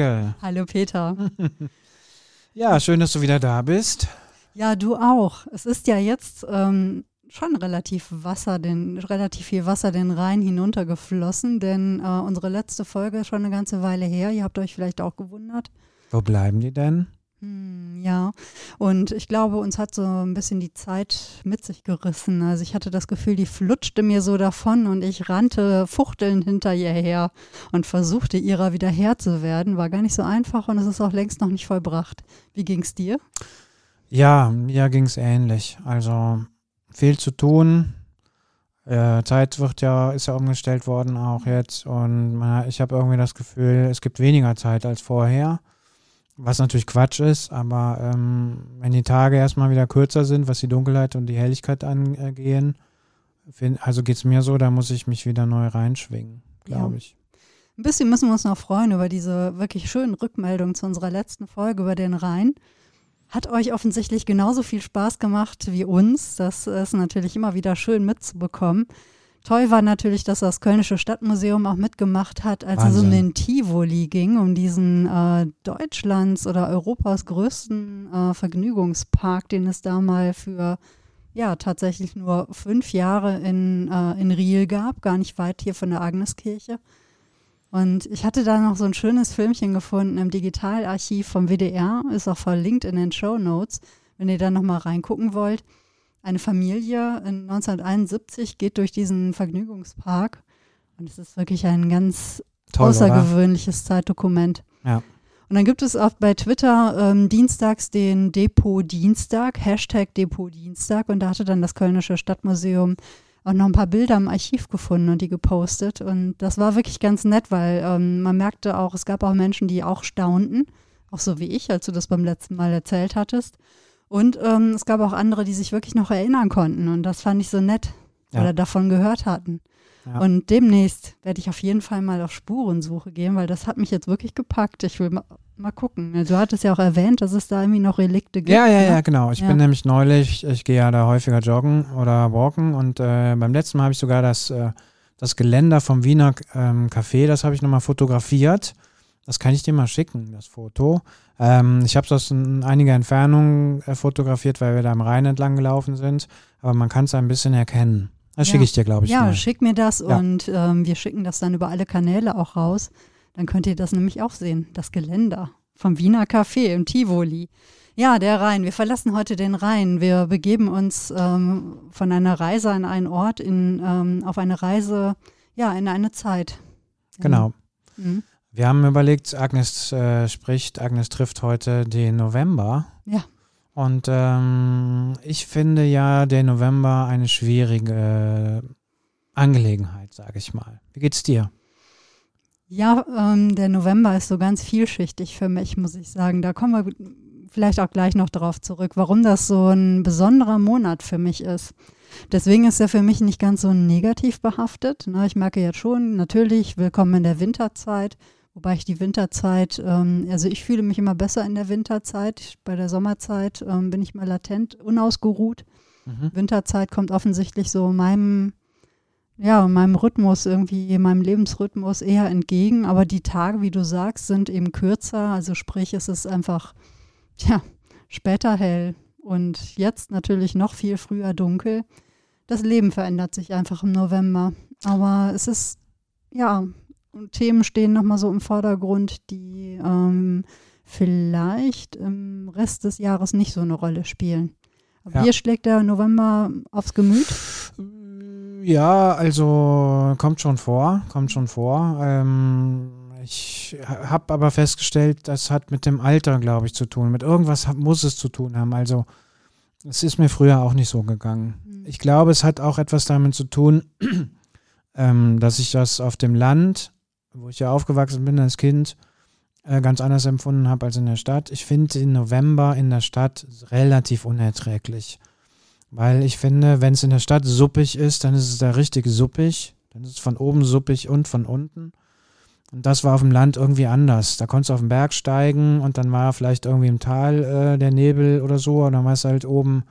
Hallo Wiebke. Hallo Peter. ja, schön, dass du wieder da bist. Ja, du auch. Es ist ja jetzt ähm, schon relativ Wasser, den, relativ viel Wasser den Rhein hinuntergeflossen, denn äh, unsere letzte Folge ist schon eine ganze Weile her. Ihr habt euch vielleicht auch gewundert. Wo bleiben die denn? Hm, ja, und ich glaube, uns hat so ein bisschen die Zeit mit sich gerissen. Also ich hatte das Gefühl, die flutschte mir so davon und ich rannte fuchtelnd hinter ihr her und versuchte ihrer wieder Herr zu werden. War gar nicht so einfach und es ist auch längst noch nicht vollbracht. Wie ging es dir? Ja, mir ging es ähnlich. Also viel zu tun. Äh, Zeit wird ja, ist ja umgestellt worden auch jetzt und ich habe irgendwie das Gefühl, es gibt weniger Zeit als vorher. Was natürlich Quatsch ist, aber ähm, wenn die Tage erstmal wieder kürzer sind, was die Dunkelheit und die Helligkeit angehen, find, also geht es mir so, da muss ich mich wieder neu reinschwingen, glaube ja. ich. Ein bisschen müssen wir uns noch freuen über diese wirklich schönen Rückmeldungen zu unserer letzten Folge über den Rhein. Hat euch offensichtlich genauso viel Spaß gemacht wie uns. Das ist natürlich immer wieder schön mitzubekommen. Toll war natürlich, dass das Kölnische Stadtmuseum auch mitgemacht hat, als Wahnsinn. es um den Tivoli ging, um diesen äh, Deutschlands oder Europas größten äh, Vergnügungspark, den es da mal für ja tatsächlich nur fünf Jahre in, äh, in Riel gab, gar nicht weit hier von der Agneskirche. Und ich hatte da noch so ein schönes Filmchen gefunden im Digitalarchiv vom WDR, ist auch verlinkt in den Show Notes, wenn ihr da nochmal reingucken wollt. Eine Familie in 1971 geht durch diesen Vergnügungspark und es ist wirklich ein ganz Toll, außergewöhnliches oder? Zeitdokument. Ja. Und dann gibt es auch bei Twitter ähm, dienstags den Depot-Dienstag, Hashtag Depot-Dienstag. Und da hatte dann das Kölnische Stadtmuseum auch noch ein paar Bilder im Archiv gefunden und die gepostet. Und das war wirklich ganz nett, weil ähm, man merkte auch, es gab auch Menschen, die auch staunten, auch so wie ich, als du das beim letzten Mal erzählt hattest. Und ähm, es gab auch andere, die sich wirklich noch erinnern konnten. Und das fand ich so nett ja. oder davon gehört hatten. Ja. Und demnächst werde ich auf jeden Fall mal auf Spurensuche gehen, weil das hat mich jetzt wirklich gepackt. Ich will mal, mal gucken. Du hattest ja auch erwähnt, dass es da irgendwie noch Relikte gibt. Ja, ja, ne? ja, genau. Ich ja. bin nämlich neulich, ich gehe ja da häufiger joggen oder walken und äh, beim letzten Mal habe ich sogar das, äh, das Geländer vom Wiener ähm, Café, das habe ich nochmal fotografiert. Das kann ich dir mal schicken, das Foto. Ähm, ich habe das in einiger Entfernung äh, fotografiert, weil wir da am Rhein entlang gelaufen sind. Aber man kann es ein bisschen erkennen. Das ja. schicke ich dir, glaube ich. Ja, mal. schick mir das ja. und ähm, wir schicken das dann über alle Kanäle auch raus. Dann könnt ihr das nämlich auch sehen, das Geländer vom Wiener Café im Tivoli. Ja, der Rhein. Wir verlassen heute den Rhein. Wir begeben uns ähm, von einer Reise an einen Ort in, ähm, auf eine Reise, ja, in eine Zeit. Genau. Mhm. Wir haben überlegt, Agnes äh, spricht, Agnes trifft heute den November. Ja. Und ähm, ich finde ja den November eine schwierige Angelegenheit, sage ich mal. Wie geht's dir? Ja, ähm, der November ist so ganz vielschichtig für mich, muss ich sagen. Da kommen wir vielleicht auch gleich noch darauf zurück, warum das so ein besonderer Monat für mich ist. Deswegen ist er für mich nicht ganz so negativ behaftet. Na, ich merke jetzt schon, natürlich, willkommen in der Winterzeit. Wobei ich die Winterzeit, ähm, also ich fühle mich immer besser in der Winterzeit. Bei der Sommerzeit ähm, bin ich mal latent unausgeruht. Mhm. Winterzeit kommt offensichtlich so meinem, ja, meinem Rhythmus irgendwie, meinem Lebensrhythmus eher entgegen. Aber die Tage, wie du sagst, sind eben kürzer. Also sprich, es ist einfach, ja, später hell und jetzt natürlich noch viel früher dunkel. Das Leben verändert sich einfach im November. Aber es ist, ja, Themen stehen nochmal so im Vordergrund, die ähm, vielleicht im Rest des Jahres nicht so eine Rolle spielen. Aber ja. hier schlägt der November aufs Gemüt? Ja, also kommt schon vor, kommt schon vor. Ähm, ich habe aber festgestellt, das hat mit dem Alter, glaube ich, zu tun. Mit irgendwas muss es zu tun haben. Also es ist mir früher auch nicht so gegangen. Mhm. Ich glaube, es hat auch etwas damit zu tun, ähm, dass ich das auf dem Land wo ich ja aufgewachsen bin als Kind, äh, ganz anders empfunden habe als in der Stadt. Ich finde den November in der Stadt relativ unerträglich. Weil ich finde, wenn es in der Stadt suppig ist, dann ist es da richtig suppig. Dann ist es von oben suppig und von unten. Und das war auf dem Land irgendwie anders. Da konntest du auf den Berg steigen und dann war vielleicht irgendwie im Tal äh, der Nebel oder so. Und dann war es halt oben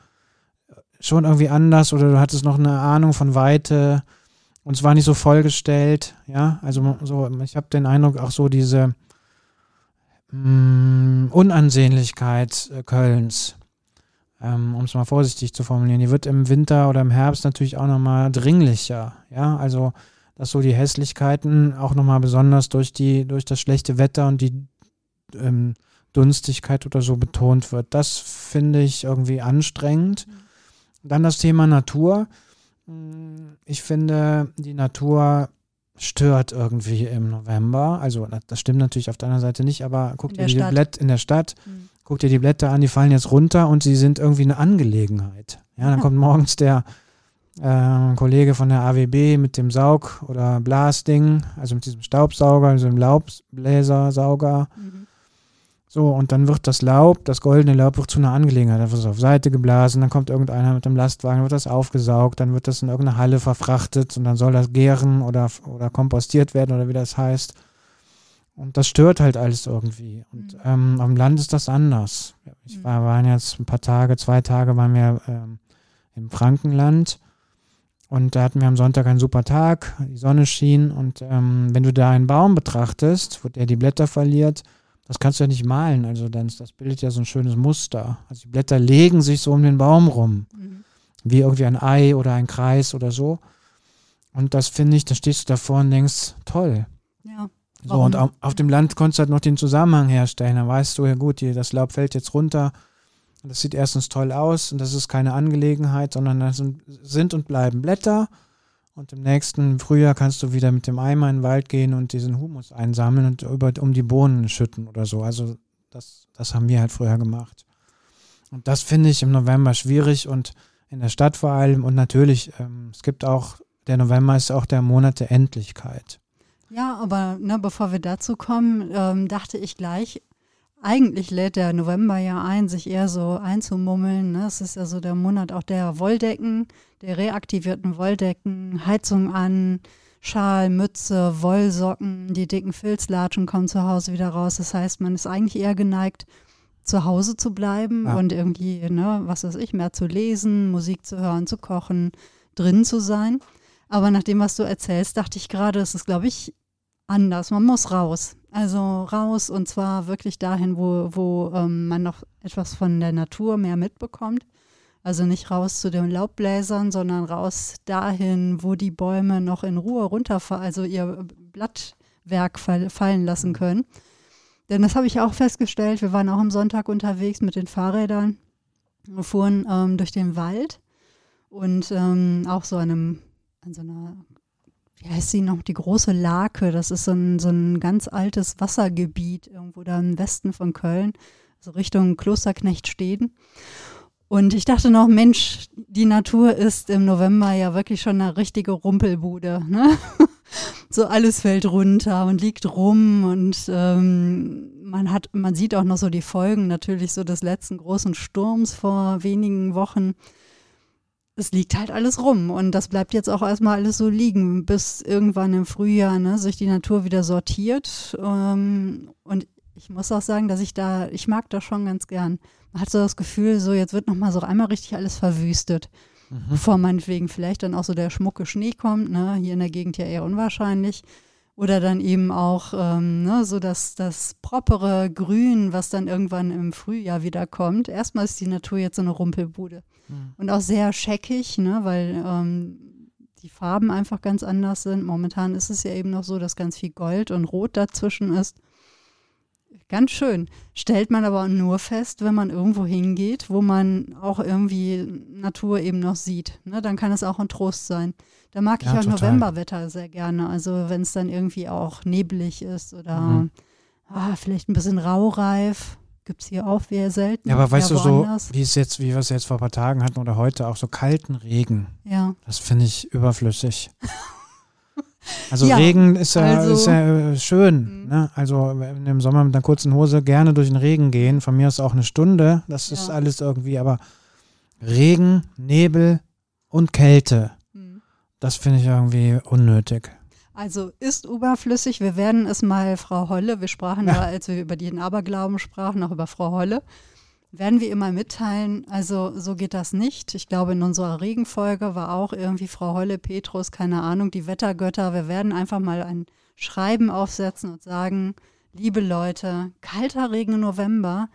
schon irgendwie anders oder du hattest noch eine Ahnung von Weite. Und es war nicht so vollgestellt, ja. Also so, ich habe den Eindruck, auch so diese, mh, Unansehnlichkeit äh, Kölns, ähm, um es mal vorsichtig zu formulieren, die wird im Winter oder im Herbst natürlich auch nochmal dringlicher. Ja, also dass so die Hässlichkeiten auch nochmal besonders durch die, durch das schlechte Wetter und die ähm, Dunstigkeit oder so betont wird. Das finde ich irgendwie anstrengend. Dann das Thema Natur. Ich finde, die Natur stört irgendwie im November. Also das stimmt natürlich auf deiner Seite nicht, aber guck dir die Blätter in der Stadt, mhm. guck dir die Blätter an, die fallen jetzt runter und sie sind irgendwie eine Angelegenheit. Ja, dann kommt morgens der äh, Kollege von der AWB mit dem Saug- oder Blasding, also mit diesem Staubsauger, also dem Laubbläsersauger. Mhm. So, und dann wird das Laub, das goldene Laub wird zu einer Angelegenheit. Dann wird es auf Seite geblasen, dann kommt irgendeiner mit dem Lastwagen, wird das aufgesaugt, dann wird das in irgendeine Halle verfrachtet und dann soll das gären oder, oder kompostiert werden oder wie das heißt. Und das stört halt alles irgendwie. Und mhm. ähm, am Land ist das anders. Ich mhm. war, waren jetzt ein paar Tage, zwei Tage waren wir ähm, im Frankenland und da hatten wir am Sonntag einen super Tag, die Sonne schien und ähm, wenn du da einen Baum betrachtest, wo der die Blätter verliert, das kannst du ja nicht malen. Also dann, das bildet ja so ein schönes Muster. Also die Blätter legen sich so um den Baum rum. Mhm. Wie irgendwie ein Ei oder ein Kreis oder so. Und das finde ich, da stehst du davor und denkst, toll. Ja. So, und auf, auf, dem Land konntest du halt noch den Zusammenhang herstellen. Da weißt du, ja gut, die, das Laub fällt jetzt runter. Das sieht erstens toll aus und das ist keine Angelegenheit, sondern das sind und bleiben Blätter. Und im nächsten Frühjahr kannst du wieder mit dem Eimer in den Wald gehen und diesen Humus einsammeln und über, um die Bohnen schütten oder so. Also das, das haben wir halt früher gemacht. Und das finde ich im November schwierig und in der Stadt vor allem. Und natürlich, ähm, es gibt auch, der November ist auch der Monat der Endlichkeit. Ja, aber ne, bevor wir dazu kommen, ähm, dachte ich gleich, eigentlich lädt der November ja ein, sich eher so einzumummeln. Ne? Es ist ja so der Monat auch der Wolldecken, der reaktivierten Wolldecken, Heizung an, Schal, Mütze, Wollsocken, die dicken Filzlatschen kommen zu Hause wieder raus. Das heißt, man ist eigentlich eher geneigt, zu Hause zu bleiben ja. und irgendwie, ne, was weiß ich, mehr zu lesen, Musik zu hören, zu kochen, drin zu sein. Aber nach dem, was du erzählst, dachte ich gerade, es ist, glaube ich, anders. Man muss raus. Also raus und zwar wirklich dahin, wo, wo ähm, man noch etwas von der Natur mehr mitbekommt. Also nicht raus zu den Laubbläsern, sondern raus dahin, wo die Bäume noch in Ruhe runterfallen, also ihr Blattwerk fall, fallen lassen können. Denn das habe ich auch festgestellt. Wir waren auch am Sonntag unterwegs mit den Fahrrädern. Wir fuhren ähm, durch den Wald und ähm, auch so einem, an so einer wie heißt sie noch, die große Lake. Das ist so ein, so ein ganz altes Wassergebiet irgendwo da im Westen von Köln, so Richtung Klosterknechtsteden. Und ich dachte noch, Mensch, die Natur ist im November ja wirklich schon eine richtige Rumpelbude. Ne? so alles fällt runter und liegt rum und ähm, man hat, man sieht auch noch so die Folgen natürlich so des letzten großen Sturms vor wenigen Wochen es liegt halt alles rum und das bleibt jetzt auch erstmal alles so liegen, bis irgendwann im Frühjahr ne, sich die Natur wieder sortiert. Ähm, und ich muss auch sagen, dass ich da, ich mag das schon ganz gern. Man hat so das Gefühl, so jetzt wird nochmal so einmal richtig alles verwüstet. Mhm. Bevor meinetwegen vielleicht dann auch so der schmucke Schnee kommt, ne? hier in der Gegend ja eher unwahrscheinlich. Oder dann eben auch ähm, ne, so das, das propere Grün, was dann irgendwann im Frühjahr wieder kommt. Erstmal ist die Natur jetzt so eine Rumpelbude. Mhm. Und auch sehr scheckig, ne, weil ähm, die Farben einfach ganz anders sind. Momentan ist es ja eben noch so, dass ganz viel Gold und Rot dazwischen ist. Ganz schön. Stellt man aber nur fest, wenn man irgendwo hingeht, wo man auch irgendwie Natur eben noch sieht. Ne? Dann kann es auch ein Trost sein. Da mag ja, ich auch total. Novemberwetter sehr gerne. Also wenn es dann irgendwie auch neblig ist oder mhm. ah, vielleicht ein bisschen raureif. Gibt es hier auch sehr selten. Ja, aber weißt du so, wie es jetzt, wie wir es jetzt vor ein paar Tagen hatten oder heute, auch so kalten Regen. Ja. Das finde ich überflüssig. Also ja, Regen ist ja, also, ist ja äh, schön. Mhm. Ne? Also im Sommer mit einer kurzen Hose gerne durch den Regen gehen. Von mir ist auch eine Stunde. Das ja. ist alles irgendwie, aber Regen, Nebel und Kälte. Das finde ich irgendwie unnötig. Also ist überflüssig. Wir werden es mal Frau Holle, wir sprachen ja, als wir über den Aberglauben sprachen, auch über Frau Holle werden wir immer mitteilen. Also so geht das nicht. Ich glaube, in unserer Regenfolge war auch irgendwie Frau Holle, Petrus, keine Ahnung, die Wettergötter. Wir werden einfach mal ein Schreiben aufsetzen und sagen, liebe Leute, kalter Regen im November,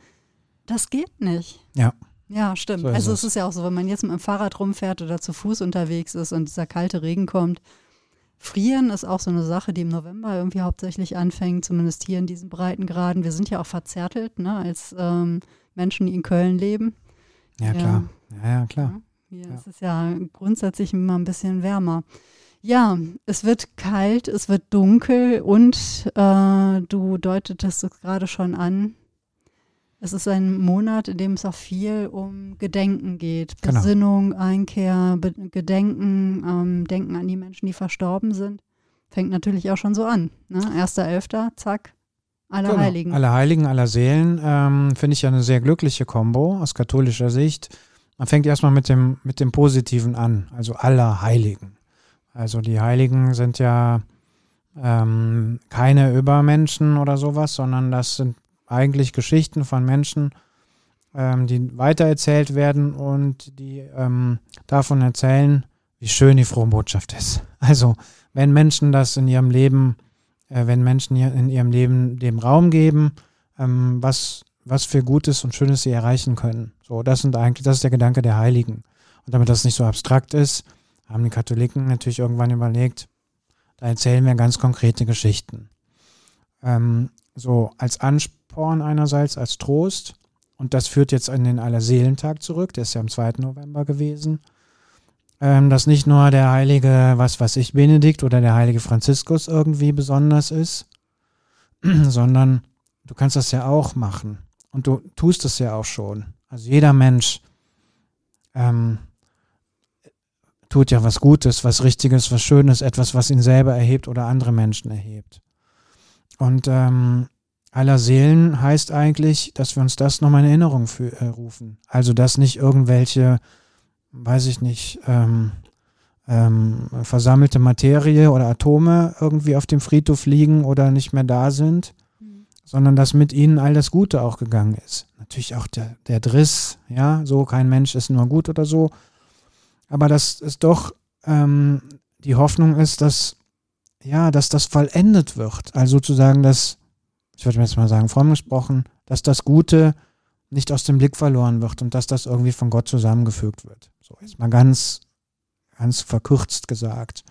das geht nicht. Ja. Ja, stimmt. So also es. ist ja auch so, wenn man jetzt mit dem Fahrrad rumfährt oder zu Fuß unterwegs ist und dieser kalte Regen kommt. Frieren ist auch so eine Sache, die im November irgendwie hauptsächlich anfängt, zumindest hier in diesen Breitengraden. Wir sind ja auch verzärtelt, ne, als ähm, Menschen, die in Köln leben. Ja, Ja. klar. Ja, ja, klar. Hier Ja. ist es ja grundsätzlich immer ein bisschen wärmer. Ja, es wird kalt, es wird dunkel und äh, du deutetest es gerade schon an. Es ist ein Monat, in dem es auch viel um Gedenken geht. Genau. Besinnung, Einkehr, Be Gedenken, ähm, Denken an die Menschen, die verstorben sind. Fängt natürlich auch schon so an. Ne? 1.11., zack, alle Genau. Heiligen. Alle Heiligen, aller Seelen, ähm, finde ich ja eine sehr glückliche Kombo aus katholischer Sicht. Man fängt erstmal mit dem, mit dem Positiven an, also aller Heiligen. Also die Heiligen sind ja ähm, keine Übermenschen oder sowas, sondern das sind eigentlich Geschichten von Menschen, ähm, die weitererzählt werden und die ähm, davon erzählen, wie schön die frohe Botschaft ist. Also wenn Menschen das in ihrem Leben äh, wenn Menschen in ihrem Leben dem Raum geben, ähm, was, was für Gutes und Schönes sie erreichen können. So, das sind eigentlich, das ist der Gedanke der Heiligen. Und damit das nicht so abstrakt ist, haben die Katholiken natürlich irgendwann überlegt, da erzählen wir ganz konkrete Geschichten. Ähm, so als Ansporn einerseits, als Trost. Und das führt jetzt an den Allerseelentag zurück, der ist ja am 2. November gewesen. Ähm, dass nicht nur der heilige, was weiß ich, Benedikt oder der heilige Franziskus irgendwie besonders ist, sondern du kannst das ja auch machen. Und du tust es ja auch schon. Also jeder Mensch ähm, tut ja was Gutes, was Richtiges, was Schönes, etwas, was ihn selber erhebt oder andere Menschen erhebt. Und ähm, aller Seelen heißt eigentlich, dass wir uns das nochmal in Erinnerung für, äh, rufen. Also, dass nicht irgendwelche, weiß ich nicht, ähm, ähm, versammelte Materie oder Atome irgendwie auf dem Friedhof liegen oder nicht mehr da sind, sondern dass mit ihnen all das Gute auch gegangen ist. Natürlich auch der, der Driss, ja, so kein Mensch ist nur gut oder so, aber dass es doch ähm, die Hoffnung ist, dass ja, dass das vollendet wird. Also sozusagen, dass, ich würde jetzt mal sagen, fromm gesprochen, dass das Gute nicht aus dem Blick verloren wird und dass das irgendwie von Gott zusammengefügt wird. So jetzt mal ganz, ganz verkürzt gesagt.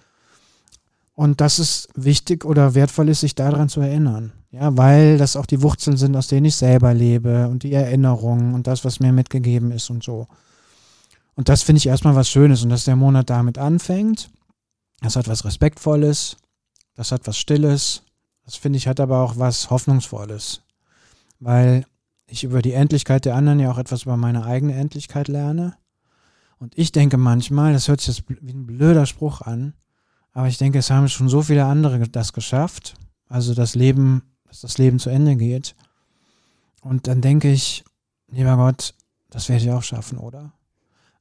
Und dass es wichtig oder wertvoll ist, sich daran zu erinnern. Ja, weil das auch die Wurzeln sind, aus denen ich selber lebe und die Erinnerungen und das, was mir mitgegeben ist und so. Und das finde ich erstmal was Schönes und dass der Monat damit anfängt. Das hat was Respektvolles, das hat was Stilles, das finde ich hat aber auch was Hoffnungsvolles. Weil ich über die Endlichkeit der anderen ja auch etwas über meine eigene Endlichkeit lerne. Und ich denke manchmal, das hört sich jetzt wie ein blöder Spruch an, aber ich denke, es haben schon so viele andere das geschafft. Also das Leben, dass das Leben zu Ende geht. Und dann denke ich, lieber Gott, das werde ich auch schaffen, oder?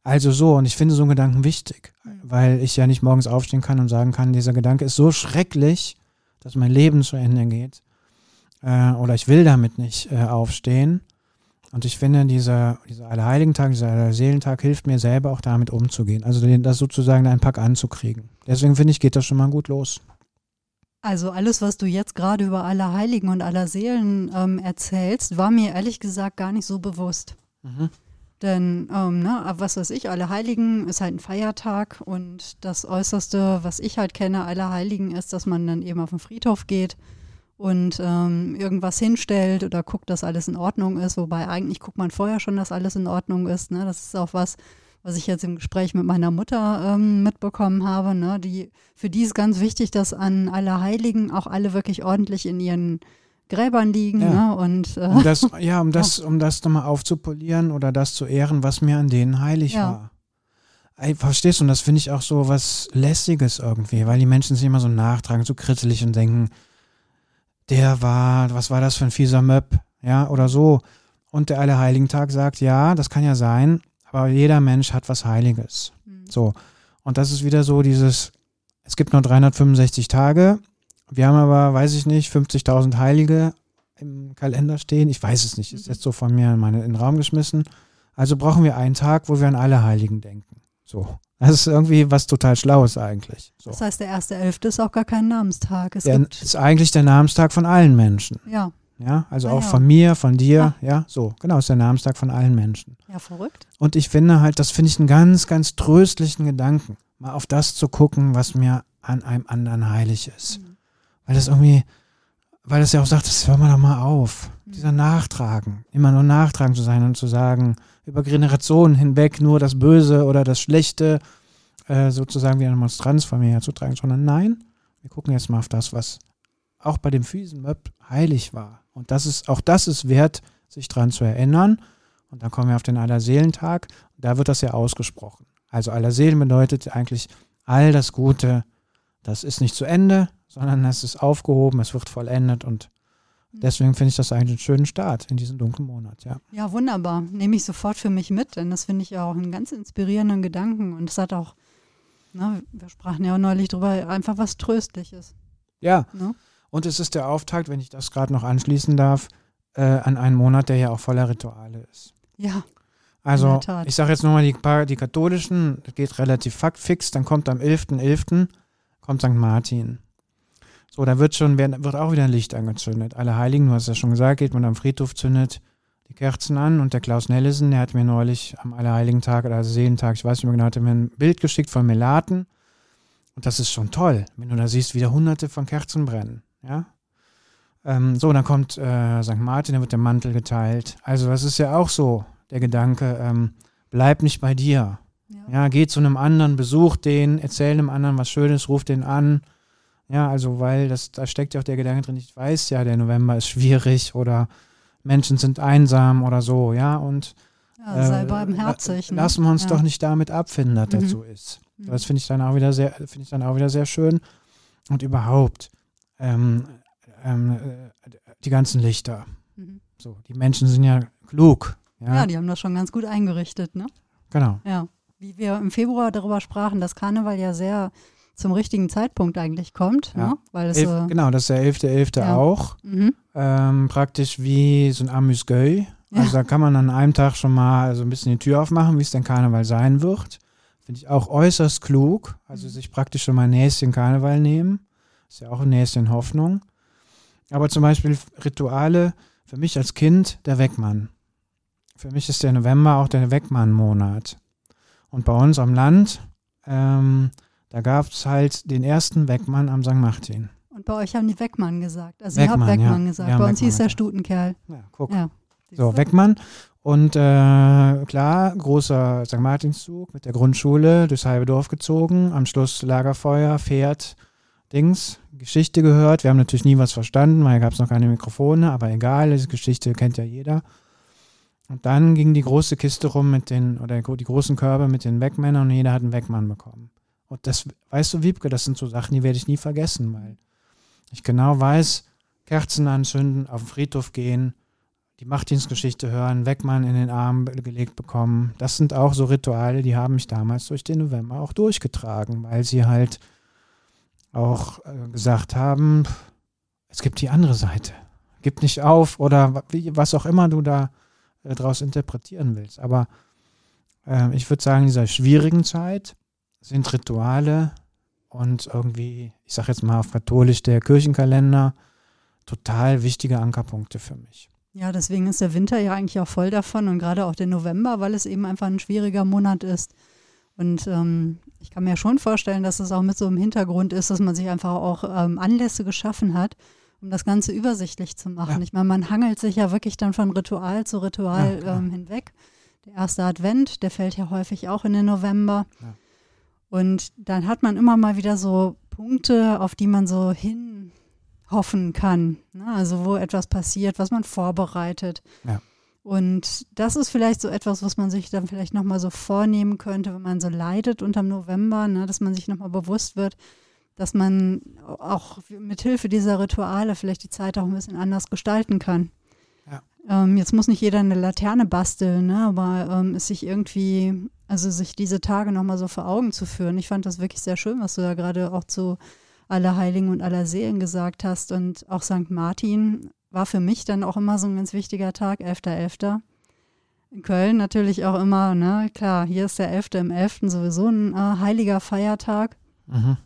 Also so, und ich finde so einen Gedanken wichtig, weil ich ja nicht morgens aufstehen kann und sagen kann, dieser Gedanke ist so schrecklich, dass mein Leben zu Ende geht. Äh, oder ich will damit nicht äh, aufstehen. Und ich finde, dieser, dieser Allerheiligentag, dieser Allerseelentag hilft mir selber auch damit umzugehen. Also den, das sozusagen einen Pack anzukriegen. Deswegen finde ich, geht das schon mal gut los. Also alles, was du jetzt gerade über aller Heiligen und aller Seelen ähm, erzählst, war mir ehrlich gesagt gar nicht so bewusst. Mhm. Denn, ähm, ne, was weiß ich, alle Heiligen ist halt ein Feiertag und das Äußerste, was ich halt kenne, aller Heiligen ist, dass man dann eben auf den Friedhof geht und ähm, irgendwas hinstellt oder guckt, dass alles in Ordnung ist. Wobei eigentlich guckt man vorher schon, dass alles in Ordnung ist. Ne? Das ist auch was, was ich jetzt im Gespräch mit meiner Mutter ähm, mitbekommen habe. Ne? Die, für die ist ganz wichtig, dass an alle Heiligen auch alle wirklich ordentlich in ihren Gräbern liegen. Ja. Ne? Und, äh, Um das, ja, um das, um das nochmal aufzupolieren oder das zu ehren, was mir an denen heilig Ja. war. Ey, verstehst du, und das finde ich auch so was Lässiges irgendwie, weil die Menschen sich immer so nachtragen, so kritzelig und denken, der war, was war das für ein fieser Möb, ja, oder so. Und der Allerheiligentag sagt, ja, das kann ja sein, aber jeder Mensch hat was Heiliges. Mhm. So. Und das ist wieder so dieses, es gibt nur 365 Tage. Wir haben aber, weiß ich nicht, 50.000 Heilige im Kalender stehen. Ich weiß es nicht. Ist Mhm. jetzt so von mir in, meine, in den Raum geschmissen. Also brauchen wir einen Tag, wo wir an alle Heiligen denken. So. Das ist irgendwie was total Schlaues eigentlich. So. Das heißt, der erste Elfte ist auch gar kein Namenstag. Es Der ist eigentlich der Namenstag von allen Menschen. ja, Ja, also Ah, auch ja. von mir, von dir, ja, so. Genau, ist der Namenstag von allen Menschen. ja, verrückt. Und ich finde halt, das finde ich einen ganz, ganz tröstlichen Gedanken, mal auf das zu gucken, was mir an einem anderen heilig ist. Mhm. Weil das irgendwie, weil das ja auch sagt, das hör mal doch mal auf. Mhm. Dieser Nachtragen, immer nur nachtragen zu sein und zu sagen, über Generationen hinweg nur das Böse oder das Schlechte äh, sozusagen wie eine Monstranz von mir herzutragen, sondern nein, wir gucken jetzt mal auf das, was auch bei dem Füßenmöb heilig war. Und das ist, auch das ist wert, sich dran zu erinnern. Und dann kommen wir auf den Allerseelentag. Da wird das ja ausgesprochen. Also Allerseelen bedeutet eigentlich all das Gute, das ist nicht zu Ende, sondern es ist aufgehoben, es wird vollendet und deswegen finde ich das eigentlich einen schönen Start in diesen dunklen Monat, ja. Ja, wunderbar. Nehme ich sofort für mich mit, denn das finde ich auch einen ganz inspirierenden Gedanken. Und es hat auch, ne, wir sprachen ja auch neulich drüber, einfach was Tröstliches. Ja, Ne? und es ist der Auftakt, wenn ich das gerade noch anschließen darf, äh, an einen Monat, der ja auch voller Rituale ist. Ja, Also, ich sage jetzt nochmal die, paar- die katholischen, das geht relativ faktfix, dann kommt am 11.11. kommt St. Martin. So, da wird schon, werden- wird auch wieder ein Licht angezündet. Alle Heiligen, du hast ja schon gesagt, geht man am Friedhof, zündet die Kerzen an und der Klaus Nellesen, der hat mir neulich am Allerheiligen-Tag oder Seelentag, ich weiß nicht mehr genau, hat er mir ein Bild geschickt von Melaten und das ist schon toll, wenn du da siehst, wieder hunderte von Kerzen brennen, ja. Ähm, so, dann kommt äh, St. Martin, da wird der Mantel geteilt. Also das ist ja auch so der Gedanke, ähm, bleib nicht bei dir. ja. Ja, geh zu einem anderen, besuch den, erzähl einem anderen was Schönes, ruf den an. Ja, also weil das, da steckt ja auch der Gedanke drin, ich weiß ja, der November ist schwierig oder Menschen sind einsam oder so, ja, und ja sei äh, barmherzig. ne? lassen wir uns ja. doch nicht damit abfinden, dass das Mhm. so ist. Mhm. Das finde ich dann auch wieder sehr, finde ich dann auch wieder sehr schön. Und überhaupt, ähm, ähm, äh, die ganzen Lichter. Mhm. So, die Menschen sind ja klug. Ja, Ja, die haben das schon ganz gut eingerichtet, ne? genau. Ja. Wie wir im Februar darüber sprachen, dass Karneval ja sehr zum richtigen Zeitpunkt eigentlich kommt, Ja. ne? Weil es Elf, so, genau, das ist der 11.11. Ja. auch. mhm. Ähm, praktisch wie so ein Amüsgöi. Ja. Also da kann man an einem Tag schon mal so ein bisschen die Tür aufmachen, wie es denn Karneval sein wird. Finde ich auch äußerst klug. Also Mhm. sich praktisch schon mal ein Näschen Karneval nehmen. Ist ja auch ein Näschen Hoffnung. Aber zum Beispiel Rituale, für mich als Kind der Weckmann. Für mich ist der November auch der Weckmann-Monat. Und bei uns am Land, ähm, da gab es halt den ersten Weckmann am St. Martin. Und bei euch haben die Weckmann gesagt. Also ihr Weckmann, habt Weckmann ja. gesagt. Haben bei uns Weckmann hieß der. Stutenkerl. Ja, guck. Ja. So, Weckmann. Und äh, klar, großer St. Martinszug mit der Grundschule durchs halbe Dorf gezogen. Am Schluss Lagerfeuer, Pferd, Dings, Geschichte gehört. Wir haben natürlich nie was verstanden, weil gab es noch keine Mikrofone, aber egal, diese Geschichte kennt ja jeder. Und dann ging die große Kiste rum mit den, oder die großen Körbe mit den Weckmännern und jeder hat einen Weckmann bekommen. Und das, weißt du, Wiebke, das sind so Sachen, die werde ich nie vergessen, weil ich genau weiß, Kerzen anzünden, auf den Friedhof gehen, die Machtdienstgeschichte hören, Weckmann in den Arm gelegt bekommen. Das sind auch so Rituale, die haben mich damals durch den November auch durchgetragen, weil sie halt auch äh, gesagt haben, es gibt die andere Seite. Gib nicht auf oder was auch immer du da äh, draus interpretieren willst. Aber äh, ich würde sagen, in dieser schwierigen Zeit sind Rituale und irgendwie, ich sage jetzt mal auf katholisch, der Kirchenkalender total wichtige Ankerpunkte für mich. Ja, deswegen ist der Winter ja eigentlich auch voll davon und gerade auch der November, weil es eben einfach ein schwieriger Monat ist. Und ähm, ich kann mir schon vorstellen, dass es auch mit so einem Hintergrund ist, dass man sich einfach auch ähm, Anlässe geschaffen hat, um das Ganze übersichtlich zu machen. Ja. Ich meine, man hangelt sich ja wirklich dann von Ritual zu Ritual Ja, ähm, hinweg. Der erste Advent, der fällt ja häufig auch in den November. Ja. Und dann hat man immer mal wieder so Punkte, auf die man so hin hoffen kann. Ne? Also wo etwas passiert, was man vorbereitet. Ja. Und das ist vielleicht so etwas, was man sich dann vielleicht nochmal so vornehmen könnte, wenn man so leidet unterm November, ne? dass man sich nochmal bewusst wird, dass man auch mit Hilfe dieser Rituale vielleicht die Zeit auch ein bisschen anders gestalten kann. Ja. Ähm, jetzt muss nicht jeder eine Laterne basteln, ne? aber ähm, es sich irgendwie, also sich diese Tage nochmal so vor Augen zu führen. Ich fand das wirklich sehr schön, was du da gerade auch zu Allerheiligen und Allerseelen gesagt hast. Und auch St. Martin war für mich dann auch immer so ein ganz wichtiger Tag, 11.11. In Köln natürlich auch immer, ne, klar, hier ist der 11. im 11. sowieso ein äh, heiliger Feiertag. Mhm.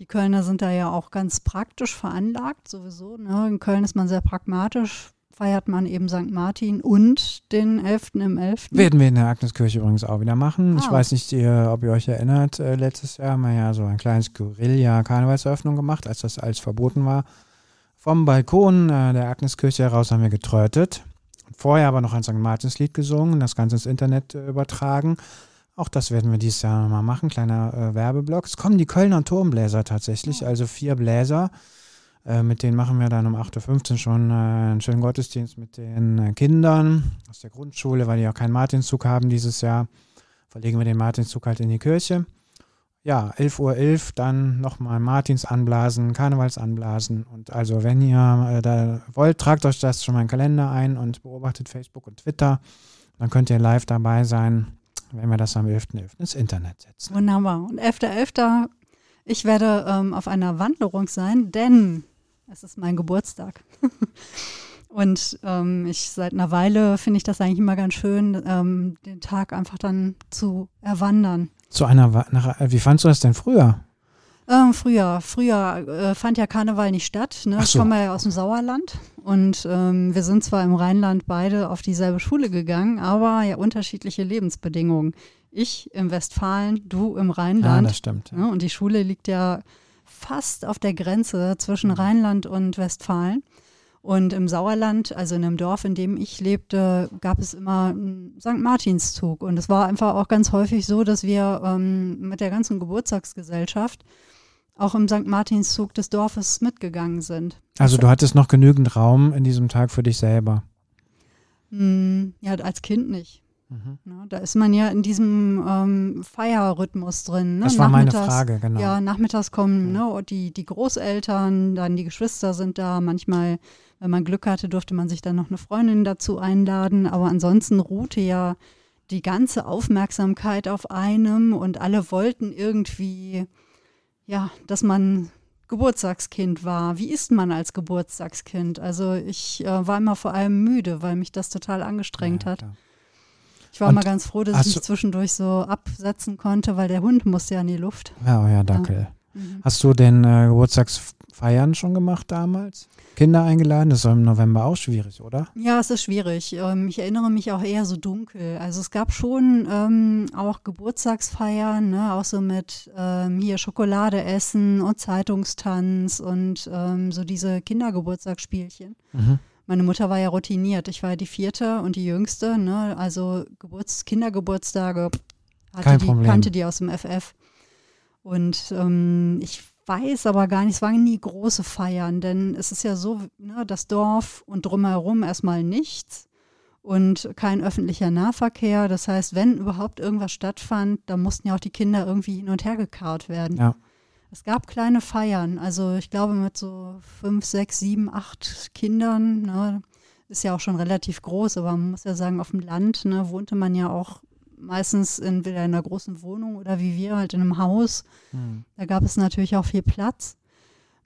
Die Kölner sind da ja auch ganz praktisch veranlagt, sowieso. Ne? In Köln ist man sehr pragmatisch, feiert man eben St. Martin und den 11. im 11. Werden wir in der Agneskirche übrigens auch wieder machen. Ah. Ich weiß nicht, ihr, ob ihr euch erinnert, äh, letztes Jahr haben wir ja so ein kleines Guerilla-Karnevalseröffnung gemacht, als das alles verboten war. Vom Balkon äh, der Agneskirche heraus haben wir getrötet. Vorher aber noch ein St. Martinslied gesungen, das Ganze ins Internet äh, übertragen. Auch das werden wir dieses Jahr nochmal machen, kleiner äh, Werbeblock. Es kommen die Kölner Turmbläser tatsächlich, also vier Bläser. Äh, mit denen machen wir dann um 8.15 Uhr schon äh, einen schönen Gottesdienst mit den äh, Kindern aus der Grundschule, weil die auch keinen Martinszug haben dieses Jahr. Verlegen wir den Martinszug halt in die Kirche. Ja, 11.11 Uhr, 11, dann nochmal Martins anblasen, Karnevals anblasen. Und also, wenn ihr äh, da wollt, tragt euch das schon mal in den Kalender ein und beobachtet Facebook und Twitter. Dann könnt ihr live dabei sein, wenn wir das am 11.11. ins Internet setzen. Wunderbar. Und 11.11. Ich werde ähm, auf einer Wanderung sein, denn es ist mein Geburtstag. Und ähm, ich seit einer Weile finde ich das eigentlich immer ganz schön, ähm, den Tag einfach dann zu erwandern. Zu einer, Wa- nach, wie fandst du das denn früher? Ähm, früher, früher äh, fand ja Karneval nicht statt. Ne? Ach Ich so. komme ja aus dem Sauerland und ähm, wir sind zwar im Rheinland beide auf dieselbe Schule gegangen, aber ja unterschiedliche Lebensbedingungen. Ich im Westfalen, du im Ja, Rheinland. das stimmt. Ja, und die Schule liegt ja fast auf der Grenze zwischen Rheinland und Westfalen. Und im Sauerland, also in einem Dorf, in dem ich lebte, gab es immer einen St. Martinszug. Und es war einfach auch ganz häufig so, dass wir ähm, mit der ganzen Geburtstagsgesellschaft auch im St. Martinszug des Dorfes mitgegangen sind. Also du hattest noch genügend Raum in diesem Tag für dich selber. Hm, ja, als Kind nicht. Mhm. Ne? Da ist man ja in diesem ähm, Feierrhythmus drin. Ne? Das war meine Frage, genau. Ja, nachmittags kommen Ja. ne, die, die Großeltern, dann die Geschwister sind da. Manchmal, wenn man Glück hatte, durfte man sich dann noch eine Freundin dazu einladen. Aber ansonsten ruhte ja die ganze Aufmerksamkeit auf einem und alle wollten irgendwie, ja, dass man Geburtstagskind war. Wie ist man als Geburtstagskind? Also ich äh, war immer vor allem müde, weil mich das total angestrengt Ja, hat. klar. Ich war Und mal ganz froh, dass ich mich zwischendurch so absetzen konnte, weil der Hund musste ja in die Luft. Ja, euer Dackel. Mhm. Hast du denn äh, Geburtstagsfeiern schon gemacht damals? Kinder eingeladen? Das ist im November auch schwierig, oder? Ja, es ist schwierig. Ähm, ich erinnere mich auch eher so dunkel. Also es gab schon ähm, auch Geburtstagsfeiern, ne? auch so mit ähm, hier Schokolade essen und Zeitungstanz und ähm, so diese Kindergeburtstagsspielchen. Mhm. Meine Mutter war ja routiniert. Ich war ja die vierte und die jüngste. Ne? Also Geburts Kindergeburtstage hatte Kein die, Problem. kannte die aus dem FF. Und ähm, ich weiß aber gar nicht, es waren nie große Feiern, denn es ist ja so, ne, das Dorf und drumherum erstmal nichts und kein öffentlicher Nahverkehr. Das heißt, wenn überhaupt irgendwas stattfand, dann mussten ja auch die Kinder irgendwie hin und her gekarrt werden. Ja. Es gab kleine Feiern, also ich glaube mit so fünf, sechs, sieben, acht Kindern, ne, ist ja auch schon relativ groß, aber man muss ja sagen, auf dem Land ne, wohnte man ja auch meistens entweder in einer großen Wohnung oder wie wir halt in einem Haus. Mhm. Da gab es natürlich auch viel Platz.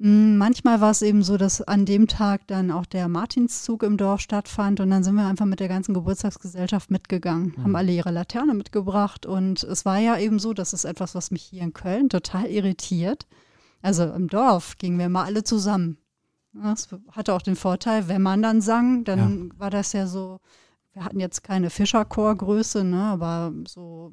Mm, Manchmal war es eben so, dass an dem Tag dann auch der Martinszug im Dorf stattfand und dann sind wir einfach mit der ganzen Geburtstagsgesellschaft mitgegangen, Mhm. haben alle ihre Laterne mitgebracht und es war ja eben so, das ist etwas, was mich hier in Köln total irritiert. Also im Dorf gingen wir immer alle zusammen. Das hatte auch den Vorteil, wenn man dann sang, dann war das ja so, wir hatten jetzt keine Fischerchorgröße, ne, aber so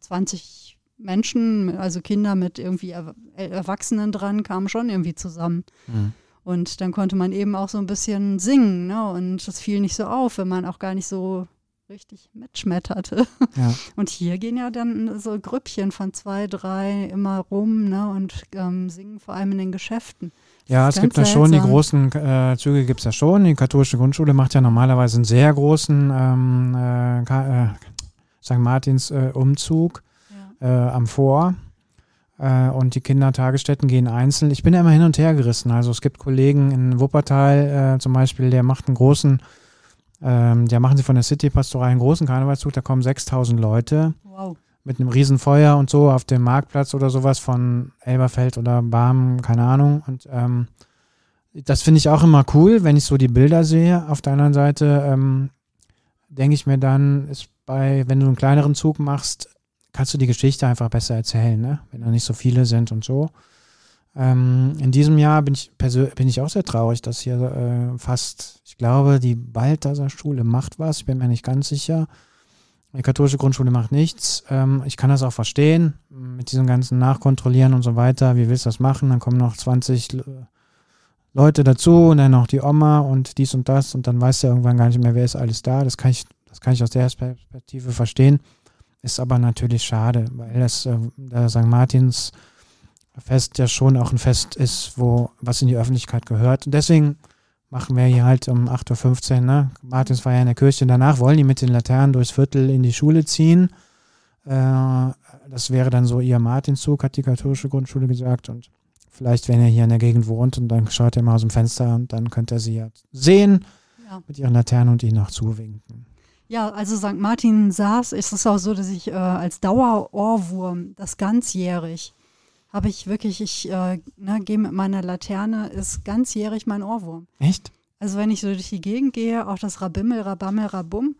20 Menschen, also Kinder mit irgendwie Er Erwachsenen dran, kamen schon irgendwie zusammen. Mhm. Und dann konnte man eben auch so ein bisschen singen, ne? Und das fiel nicht so auf, wenn man auch gar nicht so richtig mitschmetterte. Ja. Und hier gehen ja dann so Grüppchen von zwei, drei immer rum, ne? Und ähm, singen vor allem in den Geschäften. Ja, es gibt da schon, die großen äh, Züge gibt es ja schon. Die katholische Grundschule macht ja normalerweise einen sehr großen ähm, äh, äh, St. Martins äh, Umzug. Äh, am Vor. Äh, und die Kindertagesstätten gehen einzeln. Ich bin ja immer hin und her gerissen. Also es gibt Kollegen in Wuppertal äh, zum Beispiel, der macht einen großen, ähm, der machen sie von der City-Pastorei einen großen Karnevalszug, da kommen 6000 Leute Wow. mit einem Riesenfeuer und so auf dem Marktplatz oder sowas von Elberfeld oder Barmen, keine Ahnung. Und ähm, das finde ich auch immer cool, wenn ich so die Bilder sehe. Auf der anderen Seite, ähm, denke ich mir dann, ist bei, wenn du einen kleineren Zug machst, kannst du die Geschichte einfach besser erzählen, ne? wenn da nicht so viele sind und so. Ähm, in diesem Jahr bin ich, bin ich auch sehr traurig, dass hier äh, fast, ich glaube, die Balthasar Schule macht was, ich bin mir nicht ganz sicher. Die katholische Grundschule macht nichts. Ähm, ich kann das auch verstehen, mit diesem ganzen Nachkontrollieren und so weiter. Wie willst du das machen? Dann kommen noch 20 Leute dazu und dann noch die Oma und dies und das und dann weißt du irgendwann gar nicht mehr, wer ist alles da. Das kann ich, das kann ich aus der Perspektive verstehen. Ist aber natürlich schade, weil das äh, der St. Martins Fest ja schon auch ein Fest ist, wo was in die Öffentlichkeit gehört. Und deswegen machen wir hier halt um 8.15 Uhr, ne? Martinsfeier in der Kirche. Danach wollen die mit den Laternen durchs Viertel in die Schule ziehen. Äh, das wäre dann so ihr Martinszug, hat die katholische Grundschule gesagt. Und vielleicht, wenn er hier in der Gegend wohnt und dann schaut er mal aus dem Fenster und dann könnte er sie ja sehen ja. mit ihren Laternen und ihnen auch zuwinken. Ja, also St. Martin saß, ist es auch so, dass ich äh, als Dauerohrwurm das ganzjährig habe ich wirklich, ich äh, ne, gehe mit meiner Laterne, ist ganzjährig mein Ohrwurm. Echt? Also wenn ich so durch die Gegend gehe, auch das Rabimmel, Rabammel, Rabum,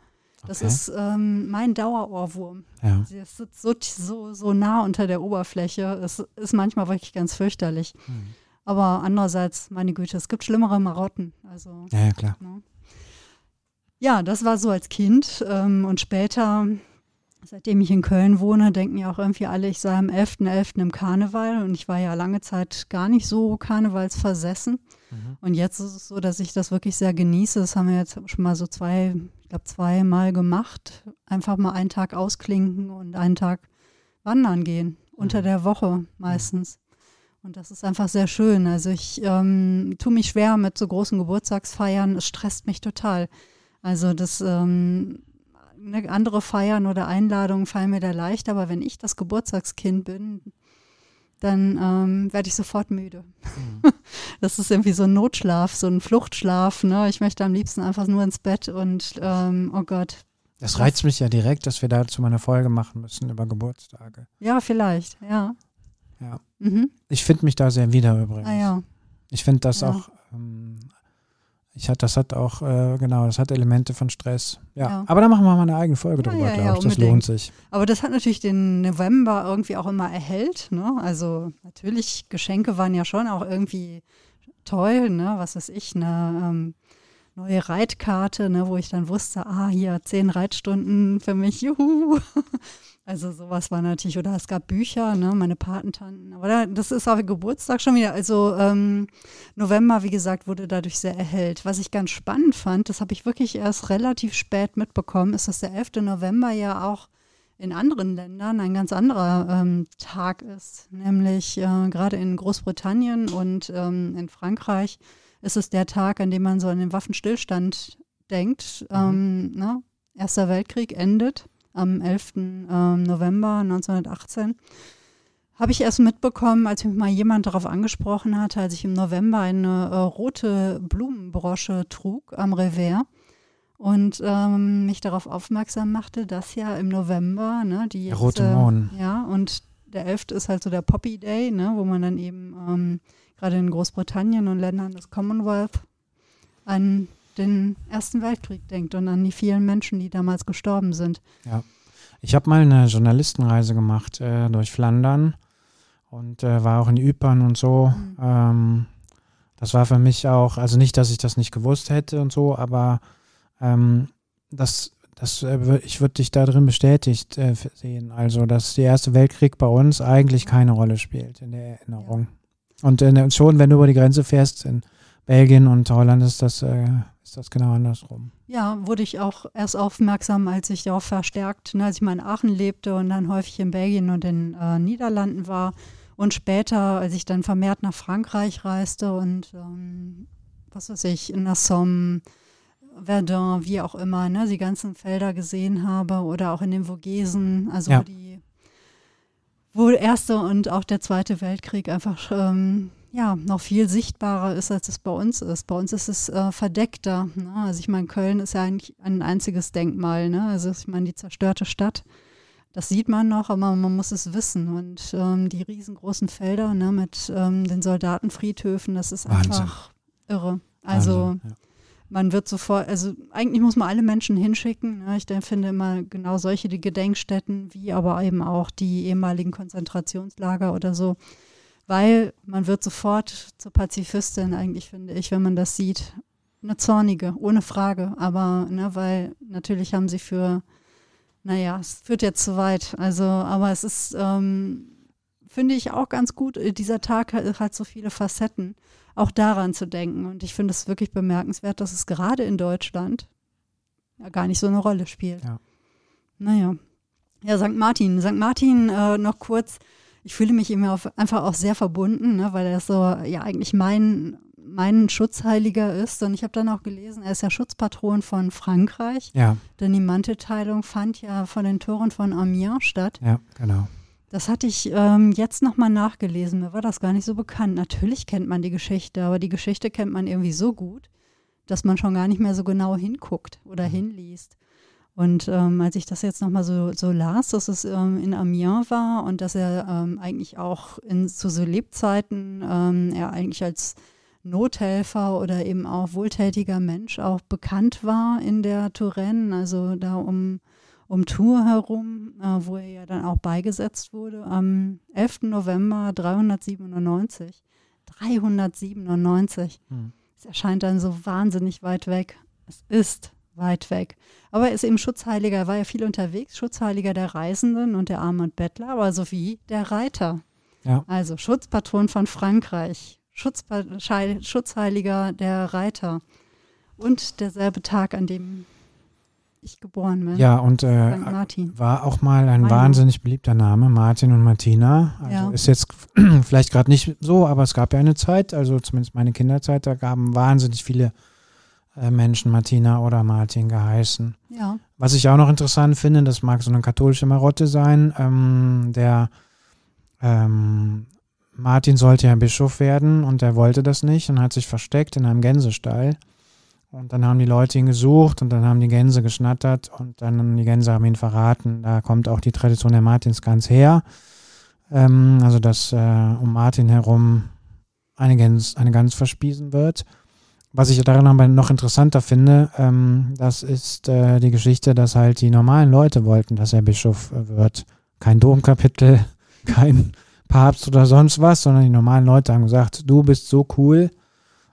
das okay. ist ähm, mein Dauerohrwurm. Ja. Das sitzt so, so, so nah unter der Oberfläche. Es ist manchmal wirklich ganz fürchterlich. Hm. Aber andererseits, meine Güte, es gibt schlimmere Marotten. Also, ja, ja klar. Ne? Ja, das war so als Kind. Ähm, und später Seitdem ich in Köln wohne, denken ja auch irgendwie alle, ich sei am 11.11. .11. im Karneval und ich war ja lange Zeit gar nicht so karnevalsversessen. Mhm. Und jetzt ist es so, dass ich das wirklich sehr genieße. Das haben wir jetzt schon mal so zwei, ich glaube zweimal gemacht. Einfach mal einen Tag ausklinken und einen Tag wandern gehen. Mhm. Unter der Woche meistens. Und das ist einfach sehr schön. Also ich ähm, tue mich schwer mit so großen Geburtstagsfeiern. Es stresst mich total. Also das ähm, ne, andere Feiern oder Einladungen fallen mir da leicht, aber wenn ich das Geburtstagskind bin, dann ähm, werde ich sofort müde. Mhm. Das ist irgendwie so ein Notschlaf, so ein Fluchtschlaf. Ne? Ich möchte am liebsten einfach nur ins Bett und ähm, oh Gott. Das reizt mich ja direkt, dass wir dazu mal eine Folge machen müssen über Geburtstage. Ja, vielleicht, ja. Ja. Mhm. Ich finde mich da sehr wieder übrigens. Ah, ja. Ich finde das ja. auch ähm, ich hatte, das hat auch, äh, genau, das hat Elemente von Stress. Ja. ja. Aber da machen wir mal eine eigene Folge ja, drüber, ja, glaube ich. Das lohnt sich. Aber das hat natürlich den November irgendwie auch immer erhellt. Ne? Also natürlich, Geschenke waren ja schon auch irgendwie toll, ne? Was weiß ich, eine ähm, neue Reitkarte, ne, wo ich dann wusste, ah, hier zehn Reitstunden für mich, juhu. Also sowas war natürlich, oder es gab Bücher, ne, meine Patentanten. Aber da, das ist auch Geburtstag schon wieder. Also ähm, November, wie gesagt, wurde dadurch sehr erhellt. Was ich ganz spannend fand, das habe ich wirklich erst relativ spät mitbekommen, ist, dass der 11. November ja auch in anderen Ländern ein ganz anderer ähm, Tag ist. Nämlich äh, gerade in Großbritannien und ähm, in Frankreich ist es der Tag, an dem man so an den Waffenstillstand denkt. Mhm. Ähm, ne? Erster Weltkrieg endet am 11. Ähm, November 1918. Habe ich erst mitbekommen, als mich mal jemand darauf angesprochen hatte, als ich im November eine äh, rote Blumenbrosche trug am Revers und ähm, mich darauf aufmerksam machte, dass ja im November, ne, die der rote äh, Mond. Ja, und der 11. ist halt so der Poppy Day, ne, wo man dann eben ähm, gerade in Großbritannien und Ländern des Commonwealth an den Ersten Weltkrieg denkt und an die vielen Menschen, die damals gestorben sind. Ja. Ich habe mal eine Journalistenreise gemacht äh, durch Flandern und äh, war auch in Ypern und so. Mhm. Ähm, das war für mich auch, also nicht, dass ich das nicht gewusst hätte und so, aber ähm, das, das, äh, ich würde dich da drin bestätigt äh, sehen. Also, dass der Erste Weltkrieg bei uns eigentlich keine Rolle spielt in der Erinnerung. Ja. Und äh, schon, wenn du über die Grenze fährst, in Belgien und Holland ist das, äh, ist das genau andersrum. Ja, wurde ich auch erst aufmerksam, als ich auch verstärkt, ne, als ich mal in Aachen lebte und dann häufig in Belgien und in äh, Niederlanden war. Und später, als ich dann vermehrt nach Frankreich reiste und ähm, was weiß ich, in der Somme, Verdun, wie auch immer, ne, die ganzen Felder gesehen habe oder auch in den Vogesen, also ja. die, wo der Erste und auch der Zweite Weltkrieg einfach ähm, ja, noch viel sichtbarer ist, als es bei uns ist. Bei uns ist es äh, verdeckter. Ne? Also ich meine, Köln ist ja eigentlich ein einziges Denkmal. Ne? Also ich meine, die zerstörte Stadt, das sieht man noch, aber man muss es wissen. Und ähm, die riesengroßen Felder ne, mit ähm, den Soldatenfriedhöfen, das ist Wahnsinn. einfach irre. Also Wahnsinn, ja. man wird sofort, also eigentlich muss man alle Menschen hinschicken. Ne? Ich finde immer genau solche die Gedenkstätten, wie aber eben auch die ehemaligen Konzentrationslager oder so, weil man wird sofort zur Pazifistin eigentlich, finde ich, wenn man das sieht. Eine zornige, ohne Frage. Aber, ne, weil natürlich haben sie für, naja, es führt jetzt zu weit. Also, aber es ist, ähm, finde ich auch ganz gut. Dieser Tag hat, hat so viele Facetten auch daran zu denken. Und ich finde es wirklich bemerkenswert, dass es gerade in Deutschland gar nicht so eine Rolle spielt. Ja. Naja. Ja, St. Martin. St. Martin äh, noch kurz. Ich fühle mich ihm einfach auch sehr verbunden, ne, weil er so ja eigentlich mein, mein Schutzheiliger ist. Und ich habe dann auch gelesen, er ist ja Schutzpatron von Frankreich. Ja. Denn die Mantelteilung fand ja vor den Toren von Amiens statt. Ja, genau. Das hatte ich ähm, jetzt nochmal nachgelesen. Mir war das gar nicht so bekannt. Natürlich kennt man die Geschichte, aber die Geschichte kennt man irgendwie so gut, dass man schon gar nicht mehr so genau hinguckt oder mhm. hinliest. Und ähm, als ich das jetzt nochmal so, so las, dass es ähm, in Amiens war und dass er ähm, eigentlich auch in, zu so Lebzeiten, ähm, er eigentlich als Nothelfer oder eben auch wohltätiger Mensch auch bekannt war in der Touraine, also da um um Tours herum, äh, wo er ja dann auch beigesetzt wurde, am 11. November 397. 397. Hm. Es erscheint dann so wahnsinnig weit weg. Es ist weit weg. Aber er ist eben Schutzheiliger, er war ja viel unterwegs, Schutzheiliger der Reisenden und der Armen und Bettler, aber sowie der Reiter. Ja. Also Schutzpatron von Frankreich, Schutzpa Schutzheiliger der Reiter. Und derselbe Tag, an dem ich geboren bin. Ja, und äh, war auch mal ein Meine. wahnsinnig beliebter Name, Martin und Martina. Also ja. ist jetzt vielleicht gerade nicht so, aber es gab ja eine Zeit, also zumindest meine Kinderzeit, da gaben wahnsinnig viele Menschen Martina oder Martin geheißen. Ja. Was ich auch noch interessant finde, das mag so eine katholische Marotte sein, ähm, der ähm, Martin sollte ja Bischof werden und er wollte das nicht und hat sich versteckt in einem Gänsestall. Und dann haben die Leute ihn gesucht und dann haben die Gänse geschnattert und dann die Gänse haben ihn verraten. Da kommt auch die Tradition der Martinsgans her. Ähm, also, dass äh, um Martin herum eine Gans, eine Gans verspiesen wird. Was ich daran aber noch interessanter finde, ähm, das ist äh, die Geschichte, dass halt die normalen Leute wollten, dass er Bischof äh, wird. Kein Domkapitel, kein Papst oder sonst was, sondern die normalen Leute haben gesagt, du bist so cool,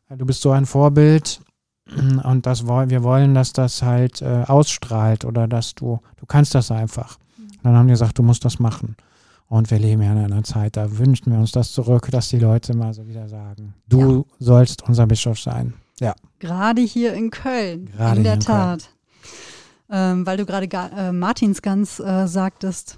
du bist so ein Vorbild, und das wir wollen, dass das halt äh, ausstrahlt oder dass du, du kannst das einfach. Mhm. Dann haben die gesagt, du musst das machen. Und wir leben ja in einer Zeit, da wünschen wir uns das zurück, dass die Leute mal so wieder sagen, du ja. sollst unser Bischof sein. Ja. Gerade hier in Köln, gerade in der in Tat. Ähm, weil du gerade äh, Martins ganz äh, sagtest,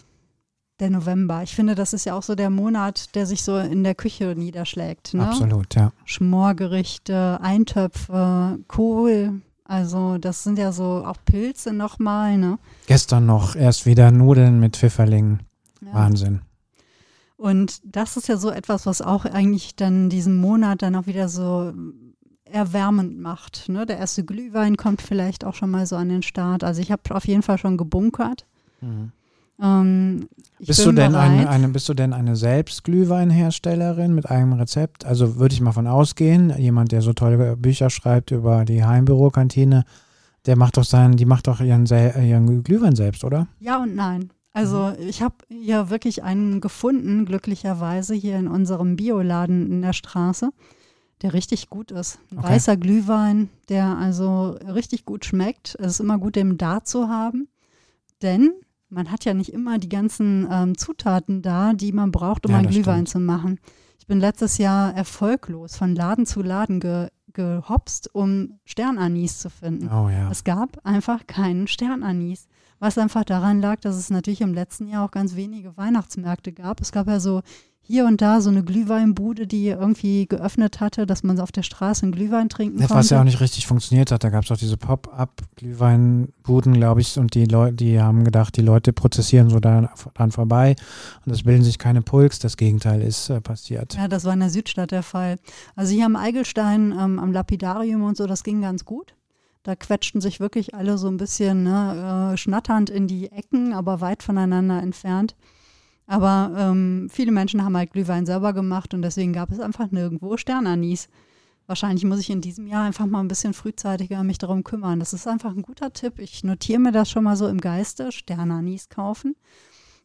der November. Ich finde, das ist ja auch so der Monat, der sich so in der Küche niederschlägt. Ne? Absolut, ja. Schmorgerichte, Eintöpfe, Kohl. Also das sind ja so auch Pilze nochmal. Ne? Gestern noch erst wieder Nudeln mit Pfifferlingen. Ja. Wahnsinn. Und das ist ja so etwas, was auch eigentlich dann diesen Monat dann auch wieder so erwärmend macht. Ne? Der erste Glühwein kommt vielleicht auch schon mal so an den Start. Also ich habe auf jeden Fall schon gebunkert. Mhm. Ähm, bist, du denn eine, eine, bist du denn eine Selbstglühweinherstellerin mit eigenem Rezept? Also würde ich mal von ausgehen, jemand, der so tolle Bücher schreibt über die Heimbürokantine, der macht doch seinen, die macht doch ihren, ihren Glühwein selbst, oder? Ja und nein. Also mhm. ich habe hier wirklich einen gefunden, glücklicherweise hier in unserem Bioladen in der Straße, der richtig gut ist. Ein okay. weißer Glühwein, der also richtig gut schmeckt. Es ist immer gut, den da zu haben. Denn man hat ja nicht immer die ganzen ähm, Zutaten da, die man braucht, um ja, einen Glühwein stimmt. zu machen. Ich bin letztes Jahr erfolglos von Laden zu Laden ge gehopst, um Sternanis zu finden. Oh, ja. Es gab einfach keinen Sternanis. Was einfach daran lag, dass es natürlich im letzten Jahr auch ganz wenige Weihnachtsmärkte gab. Es gab ja so hier und da so eine Glühweinbude, die irgendwie geöffnet hatte, dass man auf der Straße einen Glühwein trinken konnte. Was ja auch nicht richtig funktioniert hat. Da gab es auch diese Pop-up-Glühweinbuden, glaube ich, und die Leute, die haben gedacht, die Leute prozessieren so dann, dann vorbei und es bilden sich keine Pulks. Das Gegenteil ist äh, passiert. Ja, das war in der Südstadt der Fall. Also hier am Eigelstein, ähm, am Lapidarium und so, das ging ganz gut. Da quetschten sich wirklich alle so ein bisschen ne, äh, schnatternd in die Ecken, aber weit voneinander entfernt. Aber ähm, viele Menschen haben halt Glühwein selber gemacht und deswegen gab es einfach nirgendwo Sternanis. wahrscheinlich muss ich in diesem Jahr einfach mal ein bisschen frühzeitiger mich darum kümmern. Das ist einfach ein guter Tipp. Ich notiere mir das schon mal so im Geiste, Sterne Anis kaufen.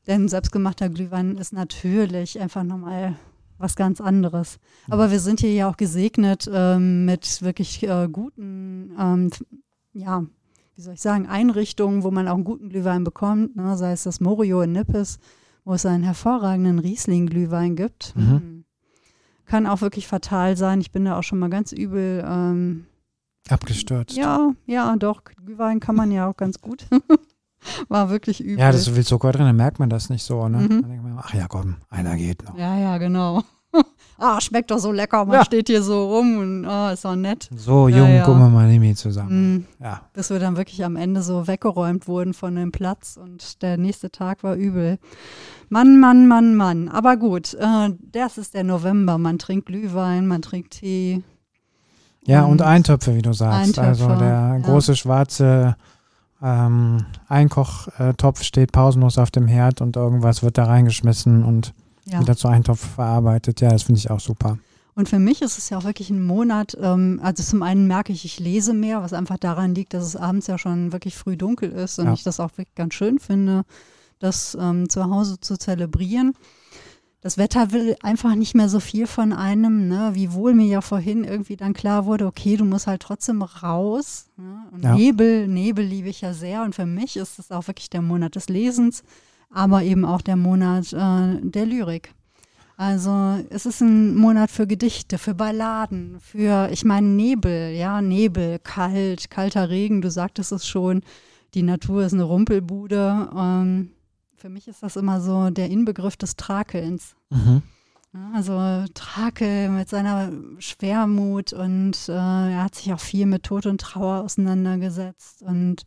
Denn selbstgemachter Glühwein ist natürlich einfach nochmal was ganz anderes. Aber wir sind hier ja auch gesegnet ähm, mit wirklich äh, guten, ähm, ja, wie soll ich sagen, Einrichtungen, wo man auch einen guten Glühwein bekommt, ne? sei es das Morio in Nippes, wo es einen hervorragenden Riesling-Glühwein gibt. Mhm. Hm. Kann auch wirklich fatal sein. Ich bin da auch schon mal ganz übel ähm, abgestürzt. Ja, ja, doch. Glühwein kann man ja auch ganz gut. War wirklich übel. Ja, da ist so viel Zucker drin, dann merkt man das nicht so, ne? Mhm. ach ja, komm, einer geht noch. Ja, ja, genau. ah, schmeckt doch so lecker, man ja. steht hier so rum und oh, ist doch nett. So ja, jung, ja. gucken wir mal Nimi zusammen. Mhm. Ja. Bis wir dann wirklich am Ende so weggeräumt wurden von dem Platz und der nächste Tag war übel. Mann, Mann, Mann, Mann. Aber gut, äh, das ist der November. Man trinkt Glühwein, man trinkt Tee. Ja, und, und Eintöpfe, wie du sagst. Eintöpfe, also der große schwarze ähm, Einkochtopf steht pausenlos auf dem Herd und irgendwas wird da reingeschmissen und ja. wieder zu Eintopf verarbeitet. Ja, das finde ich auch super. Und für mich ist es ja auch wirklich ein Monat, ähm, also zum einen merke ich, ich lese mehr, was einfach daran liegt, dass es abends ja schon wirklich früh dunkel ist und ja. ich das auch wirklich ganz schön finde, das ähm, zu Hause zu zelebrieren das Wetter will einfach nicht mehr so viel von einem, ne? wiewohl mir ja vorhin irgendwie dann klar wurde, okay, du musst halt trotzdem raus. Ne? Und ja. Nebel, Nebel liebe ich ja sehr und für mich ist es auch wirklich der Monat des Lesens, aber eben auch der Monat äh, der Lyrik. Also es ist ein Monat für Gedichte, für Balladen, für, ich meine, Nebel, ja, Nebel, kalt, kalter Regen, du sagtest es schon, die Natur ist eine Rumpelbude. Ähm, für mich ist das immer so der Inbegriff des Trakelns. Mhm. also Trakel mit seiner Schwermut und äh, er hat sich auch viel mit Tod und Trauer auseinandergesetzt und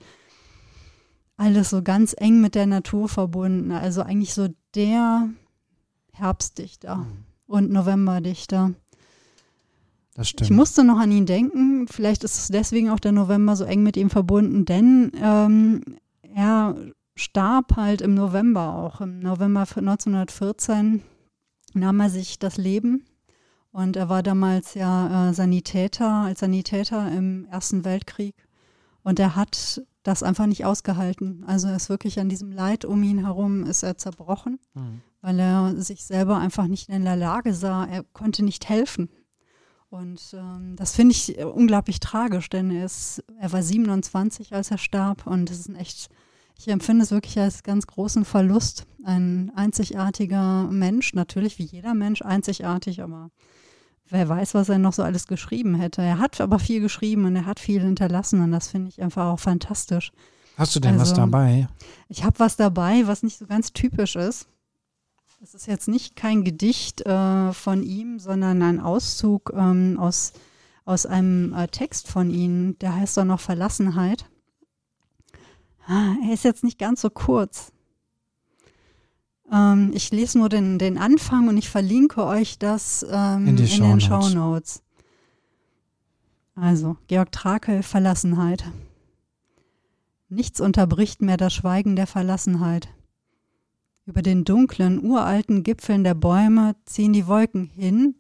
alles so ganz eng mit der Natur verbunden. Also eigentlich so der Herbstdichter mhm. und Novemberdichter. Das stimmt. Ich musste noch an ihn denken. Vielleicht ist es deswegen auch der November so eng mit ihm verbunden, denn ähm, er starb halt im November auch. Im November 1914 nahm er sich das Leben. Und er war damals ja äh, Sanitäter, als Sanitäter im Ersten Weltkrieg. Und er hat das einfach nicht ausgehalten. Also er ist wirklich an diesem Leid um ihn herum ist er zerbrochen, mhm. weil er sich selber einfach nicht in der Lage sah. Er konnte nicht helfen. Und ähm, das finde ich unglaublich tragisch, denn er, ist, er war 27, als er starb. Und es ist ein echt ich empfinde es wirklich als ganz großen Verlust. Ein einzigartiger Mensch, natürlich wie jeder Mensch einzigartig, aber wer weiß, was er noch so alles geschrieben hätte. Er hat aber viel geschrieben und er hat viel hinterlassen und das finde ich einfach auch fantastisch. Hast du denn also, was dabei? Ich habe was dabei, was nicht so ganz typisch ist. Es ist jetzt nicht kein Gedicht äh, von ihm, sondern ein Auszug ähm, aus, aus einem äh, Text von ihm, der heißt doch noch Verlassenheit. Ah, er ist jetzt nicht ganz so kurz. Ähm, ich lese nur den, den Anfang und ich verlinke euch das ähm, in, in Show den Show Notes. Also, Georg Trakel, Verlassenheit. Nichts unterbricht mehr das Schweigen der Verlassenheit. Über den dunklen, uralten Gipfeln der Bäume ziehen die Wolken hin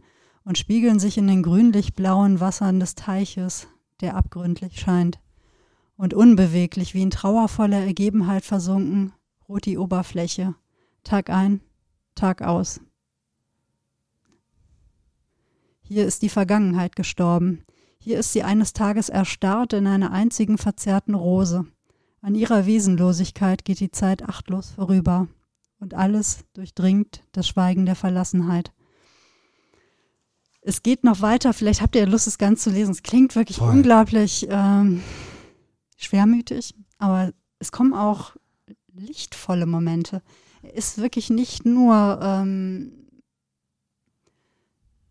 und spiegeln sich in den grünlich-blauen Wassern des Teiches, der abgründlich scheint und unbeweglich wie in trauervoller Ergebenheit versunken, ruht die Oberfläche, Tag ein, Tag aus. Hier ist die Vergangenheit gestorben. Hier ist sie eines Tages erstarrt in einer einzigen verzerrten Rose. An ihrer Wesenlosigkeit geht die Zeit achtlos vorüber. Und alles durchdringt das Schweigen der Verlassenheit. Es geht noch weiter, vielleicht habt ihr Lust, es ganz zu lesen. Es klingt wirklich Voll. unglaublich ähm, schwermütig, aber es kommen auch lichtvolle Momente. Er ist wirklich nicht nur ähm,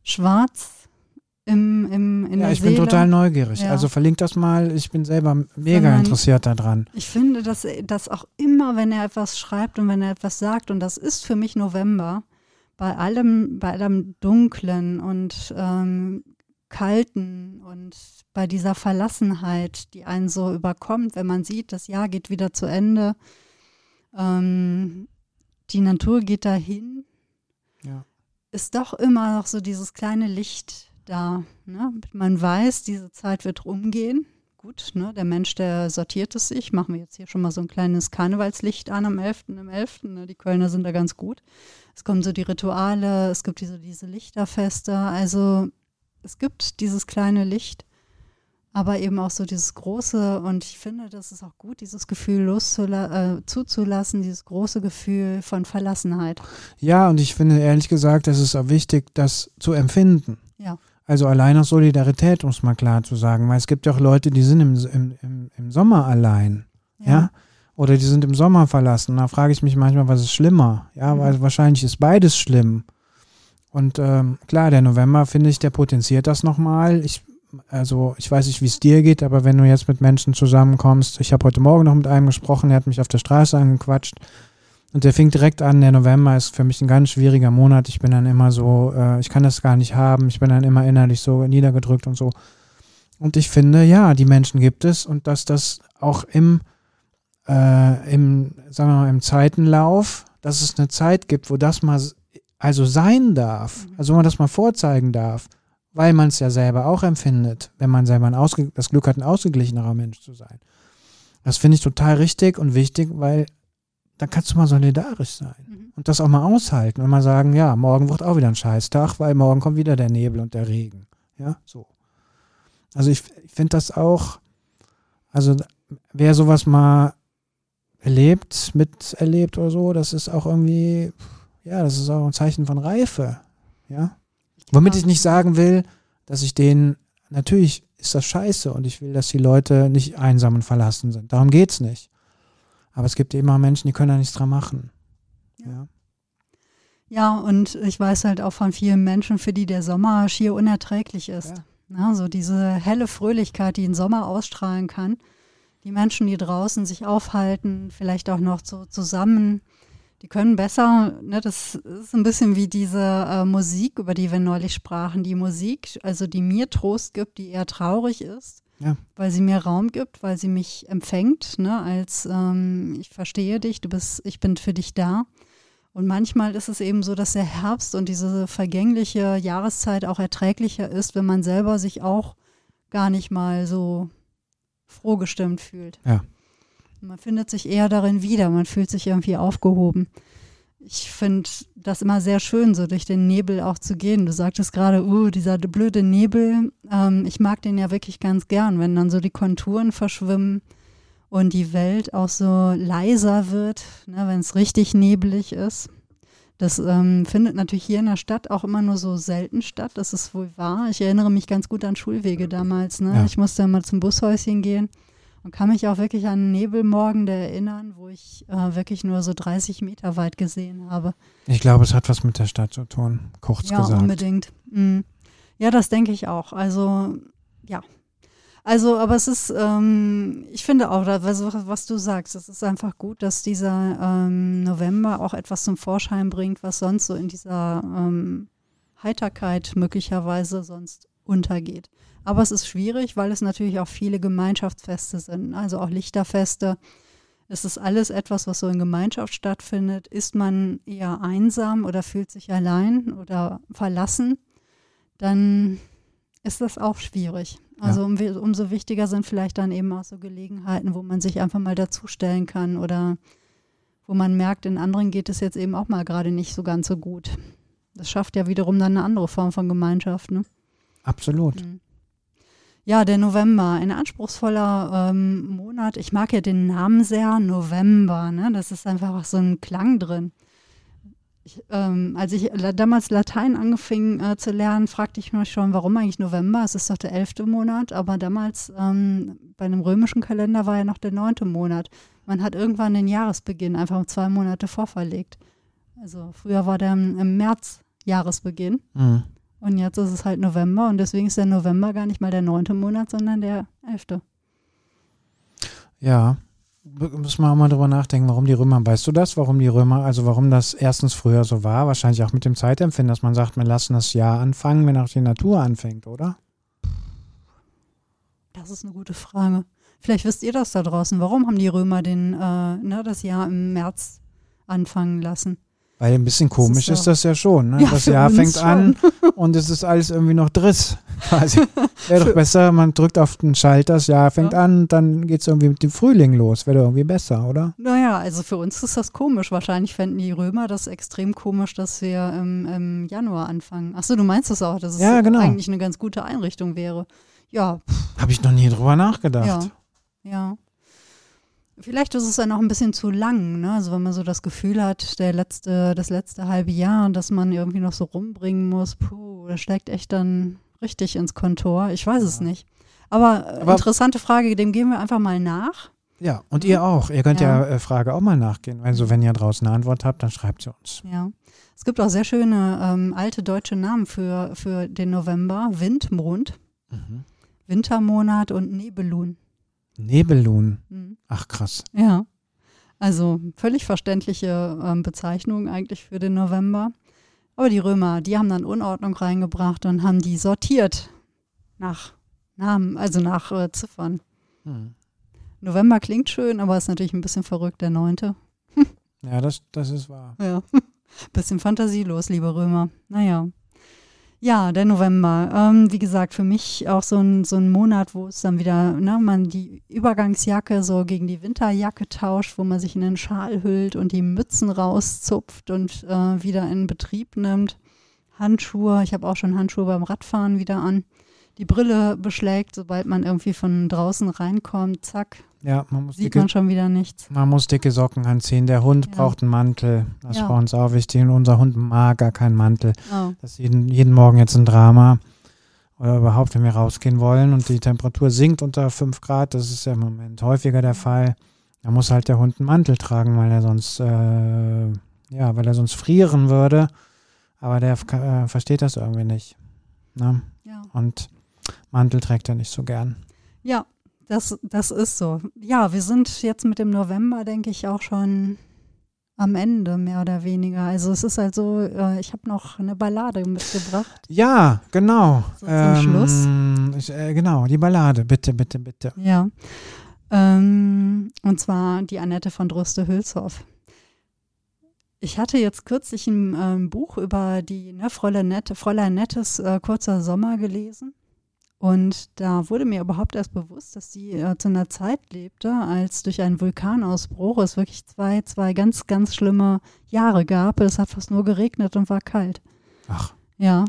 schwarz im, im, in ja, der ich Seele. bin total neugierig. Ja. Also verlinkt das mal. Ich bin selber mega Sondern interessiert daran. Ich finde, dass, dass auch immer, wenn er etwas schreibt und wenn er etwas sagt, und das ist für mich November, bei allem, bei allem Dunklen und ähm, Kalten und bei dieser Verlassenheit, die einen so überkommt, wenn man sieht, das Jahr geht wieder zu Ende, ähm, die Natur geht dahin, ja. ist doch immer noch so dieses kleine Licht da. Ne? Man weiß, diese Zeit wird rumgehen. Gut, ne? der Mensch, der sortiert es sich. Machen wir jetzt hier schon mal so ein kleines Karnevalslicht an am 11. im 11. Ne? Die Kölner sind da ganz gut. Es kommen so die Rituale, es gibt diese, diese Lichterfeste. Also es gibt dieses kleine Licht aber eben auch so dieses große und ich finde, das ist auch gut, dieses Gefühl loszula äh, zuzulassen, dieses große Gefühl von Verlassenheit. Ja, und ich finde ehrlich gesagt, es ist auch wichtig, das zu empfinden. Ja. Also allein aus Solidarität, um es mal klar zu sagen, weil es gibt ja auch Leute, die sind im, im, im, Sommer allein, ja. ja. Oder die sind im Sommer verlassen. Da frage ich mich manchmal, was ist schlimmer? Ja, mhm. weil wahrscheinlich ist beides schlimm. Und ähm, klar, der November, finde ich, der potenziert das nochmal. Ich also ich weiß nicht, wie es dir geht, aber wenn du jetzt mit Menschen zusammenkommst, ich habe heute Morgen noch mit einem gesprochen, der hat mich auf der Straße angequatscht und der fing direkt an, der November ist für mich ein ganz schwieriger Monat. Ich bin dann immer so, äh, ich kann das gar nicht haben, ich bin dann immer innerlich so niedergedrückt und so. Und ich finde, ja, die Menschen gibt es und dass das auch im, äh, im, sagen wir mal, im Zeitenlauf, dass es eine Zeit gibt, wo das mal also sein darf, also wo man das mal vorzeigen darf weil man es ja selber auch empfindet, wenn man selber das Glück hat, ein ausgeglichenerer Mensch zu sein. Das finde ich total richtig und wichtig, weil da kannst du mal solidarisch sein mhm. und das auch mal aushalten und mal sagen, ja, morgen wird auch wieder ein Scheißtag, weil morgen kommt wieder der Nebel und der Regen. Ja, so. Also ich, ich finde das auch, also wer sowas mal erlebt, miterlebt oder so, das ist auch irgendwie, ja, das ist auch ein Zeichen von Reife. Ja. Womit ich nicht sagen will, dass ich denen, natürlich ist das scheiße und ich will, dass die Leute nicht einsam und verlassen sind. Darum geht es nicht. Aber es gibt immer Menschen, die können da nichts dran machen. Ja. ja. und ich weiß halt auch von vielen Menschen, für die der Sommer schier unerträglich ist. Ja. Ja, so diese helle Fröhlichkeit, die ein Sommer ausstrahlen kann. Die Menschen, die draußen sich aufhalten, vielleicht auch noch so zusammen die können besser, ne, das ist ein bisschen wie diese äh, Musik, über die wir neulich sprachen. Die Musik, also die mir Trost gibt, die eher traurig ist, ja. weil sie mir Raum gibt, weil sie mich empfängt, ne, als ähm, ich verstehe dich, du bist, ich bin für dich da. Und manchmal ist es eben so, dass der Herbst und diese vergängliche Jahreszeit auch erträglicher ist, wenn man selber sich auch gar nicht mal so froh gestimmt fühlt. Ja. Man findet sich eher darin wieder, man fühlt sich irgendwie aufgehoben. Ich finde das immer sehr schön, so durch den Nebel auch zu gehen. Du sagtest gerade, uh, dieser blöde Nebel. Ähm, ich mag den ja wirklich ganz gern, wenn dann so die Konturen verschwimmen und die Welt auch so leiser wird, ne, wenn es richtig nebelig ist. Das ähm, findet natürlich hier in der Stadt auch immer nur so selten statt. Das ist wohl wahr. Ich erinnere mich ganz gut an Schulwege damals. Ne? Ja. Ich musste immer zum Bushäuschen gehen und kann mich auch wirklich an Nebelmorgen erinnern, wo ich äh, wirklich nur so 30 Meter weit gesehen habe. Ich glaube, es hat was mit der Stadt zu tun, kurz ja, gesagt. Ja, unbedingt. Mhm. Ja, das denke ich auch. Also, ja. Also, aber es ist, ähm, ich finde auch, also, was du sagst, es ist einfach gut, dass dieser ähm, November auch etwas zum Vorschein bringt, was sonst so in dieser ähm, Heiterkeit möglicherweise sonst untergeht. Aber es ist schwierig, weil es natürlich auch viele Gemeinschaftsfeste sind, also auch Lichterfeste. Es ist alles etwas, was so in Gemeinschaft stattfindet. Ist man eher einsam oder fühlt sich allein oder verlassen, dann ist das auch schwierig. Also ja. um, umso wichtiger sind vielleicht dann eben auch so Gelegenheiten, wo man sich einfach mal dazustellen kann oder wo man merkt, in anderen geht es jetzt eben auch mal gerade nicht so ganz so gut. Das schafft ja wiederum dann eine andere Form von Gemeinschaft. Ne? Absolut. Mhm. Ja, der November, ein anspruchsvoller ähm, Monat. Ich mag ja den Namen sehr, November. Ne? Das ist einfach so ein Klang drin. Ich, ähm, als ich damals Latein angefangen äh, zu lernen, fragte ich mich schon, warum eigentlich November? Es ist doch der elfte Monat, aber damals ähm, bei einem römischen Kalender war ja noch der neunte Monat. Man hat irgendwann den Jahresbeginn einfach um zwei Monate vorverlegt. Also früher war der im, im März Jahresbeginn. Mhm. Und jetzt ist es halt November und deswegen ist der November gar nicht mal der neunte Monat, sondern der elfte. Ja, müssen wir auch mal drüber nachdenken, warum die Römer, weißt du das, warum die Römer, also warum das erstens früher so war, wahrscheinlich auch mit dem Zeitempfinden, dass man sagt, wir lassen das Jahr anfangen, wenn auch die Natur anfängt, oder? Das ist eine gute Frage. Vielleicht wisst ihr das da draußen. Warum haben die Römer den, äh, ne, das Jahr im März anfangen lassen? Weil ein bisschen komisch ist, ist so. das ja schon. Ne? Ja, das Jahr fängt an schon. und es ist alles irgendwie noch Driss. Quasi. Wäre doch besser, man drückt auf den Schalter, das Jahr fängt Ja. an, dann geht es irgendwie mit dem Frühling los. Wäre doch irgendwie besser, oder? Naja, also für uns ist das komisch. Wahrscheinlich fänden die Römer das extrem komisch, dass wir im, im Januar anfangen. Achso, du meinst das auch, dass es Ja, genau. eigentlich eine ganz gute Einrichtung wäre. Ja, Habe ich noch nie drüber nachgedacht. Ja. ja. Vielleicht ist es dann auch ein bisschen zu lang, ne? Also wenn man so das Gefühl hat, der letzte, das letzte halbe Jahr, dass man irgendwie noch so rumbringen muss, puh, das schlägt echt dann richtig ins Kontor. Ich weiß es Ja. nicht. Aber, äh, Aber- interessante Frage, dem gehen wir einfach mal nach. Ja, und ihr auch. Ihr könnt ja, Ja. äh, Frage auch mal nachgehen. Also wenn ihr draußen eine Antwort habt, dann schreibt sie uns. Ja. Es gibt auch sehr schöne ähm, alte deutsche Namen für, für den November. Windmond, Wintermonat und Nebelun. Nebelun. Mhm. Ach krass. Ja. Also völlig verständliche ähm, Bezeichnung eigentlich für den November. Aber die Römer, die haben dann Unordnung reingebracht und haben die sortiert nach Namen, also nach äh, Ziffern. Hm. November klingt schön, aber ist natürlich ein bisschen verrückt, der neunte. Ja, das, das ist wahr. Ja. Bisschen fantasielos, liebe Römer. Naja. Ja, der November. Ähm, wie gesagt, für mich auch so ein, so ein Monat, wo es dann wieder, ne, man die Übergangsjacke so gegen die Winterjacke tauscht, wo man sich in den Schal hüllt und die Mützen rauszupft und äh, wieder in Betrieb nimmt. Handschuhe, ich habe auch schon Handschuhe beim Radfahren wieder an. Die Brille beschlägt, sobald man irgendwie von draußen reinkommt, zack, Ja, man muss, sieht dicke, man schon wieder nichts. man muss dicke Socken anziehen. Der Hund Ja. braucht einen Mantel. Das Ja. ist bei uns auch wichtig. Und unser Hund mag gar keinen Mantel. Oh, Das ist jeden, jeden Morgen jetzt ein Drama. Oder überhaupt, wenn wir rausgehen wollen und die Temperatur sinkt unter 5 Grad, das ist ja im Moment häufiger der Fall. Da muss halt der Hund einen Mantel tragen, weil er sonst, äh, ja, weil er sonst frieren würde. Aber der äh, versteht das irgendwie nicht. Ne? ja. Und Mantel trägt er nicht so gern. Ja, das, das ist so. Ja, wir sind jetzt mit dem November, denke ich, auch schon am Ende, mehr oder weniger. Also es ist halt so, äh, ich habe noch eine Ballade mitgebracht. Ja, genau. So zum Schluss. Ich, äh, genau, die Ballade. Bitte, bitte, bitte. Ja. Ähm, und zwar die Annette von Droste-Hülshoff. Ich hatte jetzt kürzlich ein ähm, Buch über die ne, Fräulein, Nette, Fräulein Nettes äh, kurzer Sommer gelesen. Und da wurde mir überhaupt erst bewusst, dass sie äh, zu einer Zeit lebte, als durch einen Vulkanausbruch es wirklich zwei, zwei ganz, ganz schlimme Jahre gab. Es hat fast nur geregnet und war kalt. Ach, Ja.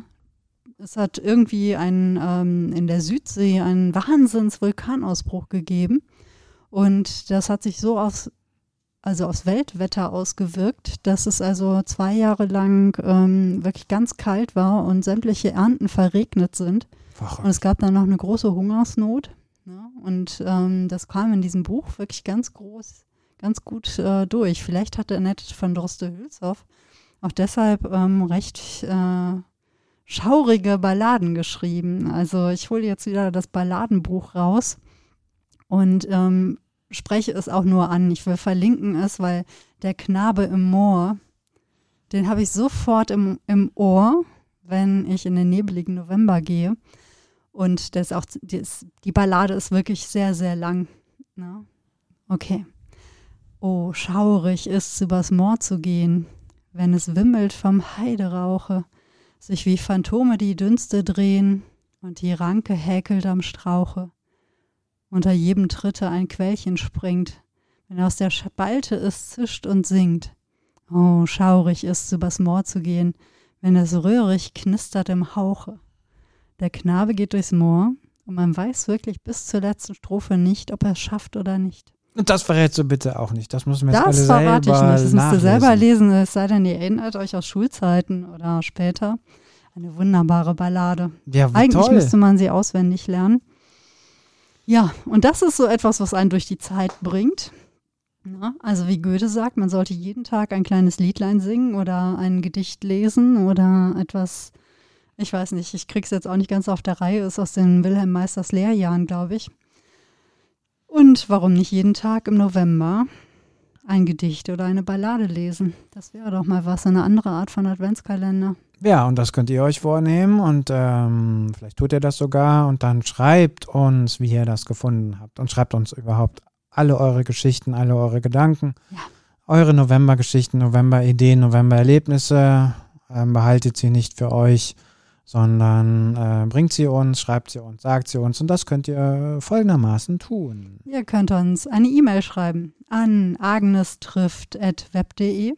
Es hat irgendwie einen, ähm, in der Südsee einen Wahnsinns-Vulkanausbruch gegeben. Und das hat sich so aufs, also aufs Weltwetter ausgewirkt, dass es also zwei Jahre lang ähm, wirklich ganz kalt war und sämtliche Ernten verregnet sind. Und verrückt. es gab dann noch eine große Hungersnot. Ne? Und ähm, das kam in diesem Buch wirklich ganz groß, ganz gut äh, durch. Vielleicht hatte Annette von Droste-Hülshoff auch deshalb ähm, recht äh, schaurige Balladen geschrieben. Also ich hole jetzt wieder das Balladenbuch raus und ähm, spreche es auch nur an. Ich will verlinken es, weil der Knabe im Moor, den habe ich sofort im, im Ohr, wenn ich in den nebeligen November gehe. Und das auch, die, ist, die Ballade ist wirklich sehr, sehr lang. Ne? Okay. Oh, schaurig ist's, übers Moor zu gehen, wenn es wimmelt vom Heiderauche, sich wie Phantome die Dünste drehen und die Ranke häkelt am Strauche. Unter jedem Tritte ein Quellchen springt, wenn aus der Spalte es zischt und singt. Oh, schaurig ist's, übers Moor zu gehen, wenn es röhrig knistert im Hauche. Der Knabe geht durchs Moor und man weiß wirklich bis zur letzten Strophe nicht, ob er es schafft oder nicht. Und das verrätst du bitte auch nicht. Das müssen wir jetzt Das alle verrate selber ich nicht. Das müsst ihr selber lesen, es sei denn, ihr erinnert euch aus Schulzeiten oder später. Eine wunderbare Ballade. Ja, Eigentlich toll. müsste man sie auswendig lernen. Ja, und das ist so etwas, was einen durch die Zeit bringt. Ja, also wie Goethe sagt, man sollte jeden Tag ein kleines Liedlein singen oder ein Gedicht lesen oder etwas, ich weiß nicht, ich krieg's jetzt auch nicht ganz auf der Reihe, ist aus den Wilhelm Meisters Lehrjahren, glaube ich. Und warum nicht jeden Tag im November ein Gedicht oder eine Ballade lesen? Das wäre doch mal was, eine andere Art von Adventskalender. Ja, und das könnt ihr euch vornehmen und ähm, vielleicht tut ihr das sogar und dann schreibt uns, wie ihr das gefunden habt und schreibt uns überhaupt alle eure Geschichten, alle eure Gedanken Ja. eure November-Geschichten, November-Ideen, November-Erlebnisse. Ähm, behaltet sie nicht für euch, sondern äh, bringt sie uns, schreibt sie uns, sagt sie uns. Und das könnt ihr folgendermaßen tun. Ihr könnt uns eine E-Mail schreiben an agnestrifft.web.de.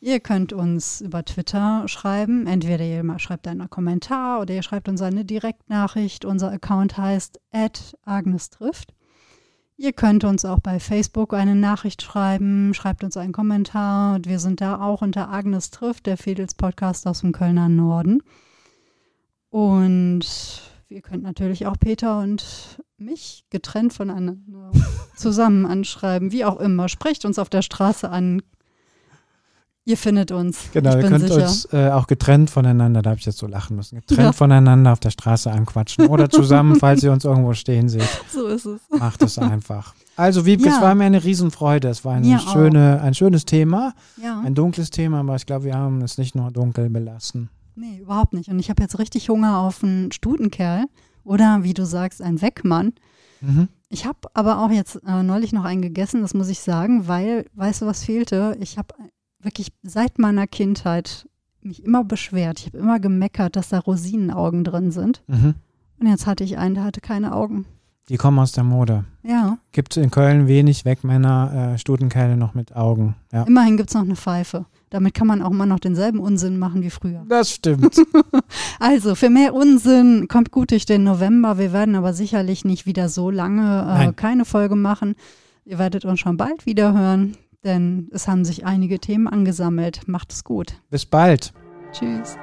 Ihr könnt uns über Twitter schreiben. Entweder ihr schreibt einen Kommentar oder ihr schreibt uns eine Direktnachricht. Unser Account heißt agnestrifft. Ihr könnt uns auch bei Facebook eine Nachricht schreiben, schreibt uns einen Kommentar. Wir sind da auch unter Agnes trifft, der Fedels Podcast aus dem Kölner Norden. Und ihr könnt natürlich auch Peter und mich getrennt voneinander zusammen anschreiben, wie auch immer. Sprecht uns auf der Straße an, Ihr findet uns. Genau, ihr könnt sicher. uns äh, auch getrennt voneinander, da habe ich jetzt so lachen müssen, getrennt ja. voneinander auf der Straße anquatschen oder zusammen, falls ihr uns irgendwo stehen seht. So ist es. Macht es einfach. Also Wiebke, ja. es war mir eine Riesenfreude. Es war eine schöne, ein schönes Thema, ja. ein dunkles Thema, aber ich glaube, wir haben es nicht nur dunkel belassen. Nee, überhaupt nicht. Und ich habe jetzt richtig Hunger auf einen Stutenkerl oder, wie du sagst, einen Weckmann. Mhm. Ich habe aber auch jetzt äh, neulich noch einen gegessen, das muss ich sagen, weil, weißt du, was fehlte? Ich habe wirklich seit meiner Kindheit mich immer beschwert. Ich habe immer gemeckert, dass da Rosinenaugen drin sind. Mhm. Und jetzt hatte ich einen, der hatte keine Augen. Die kommen aus der Mode. Ja. Gibt in Köln wenig Wegmänner, äh, Stutenkeile noch mit Augen. Ja. Immerhin gibt es noch eine Pfeife. Damit kann man auch immer noch denselben Unsinn machen wie früher. Das stimmt. also, für mehr Unsinn kommt gut durch den November. Wir werden aber sicherlich nicht wieder so lange äh, keine Folge machen. Ihr werdet uns schon bald wieder hören, denn es haben sich einige Themen angesammelt. Macht es gut. Bis bald. Tschüss.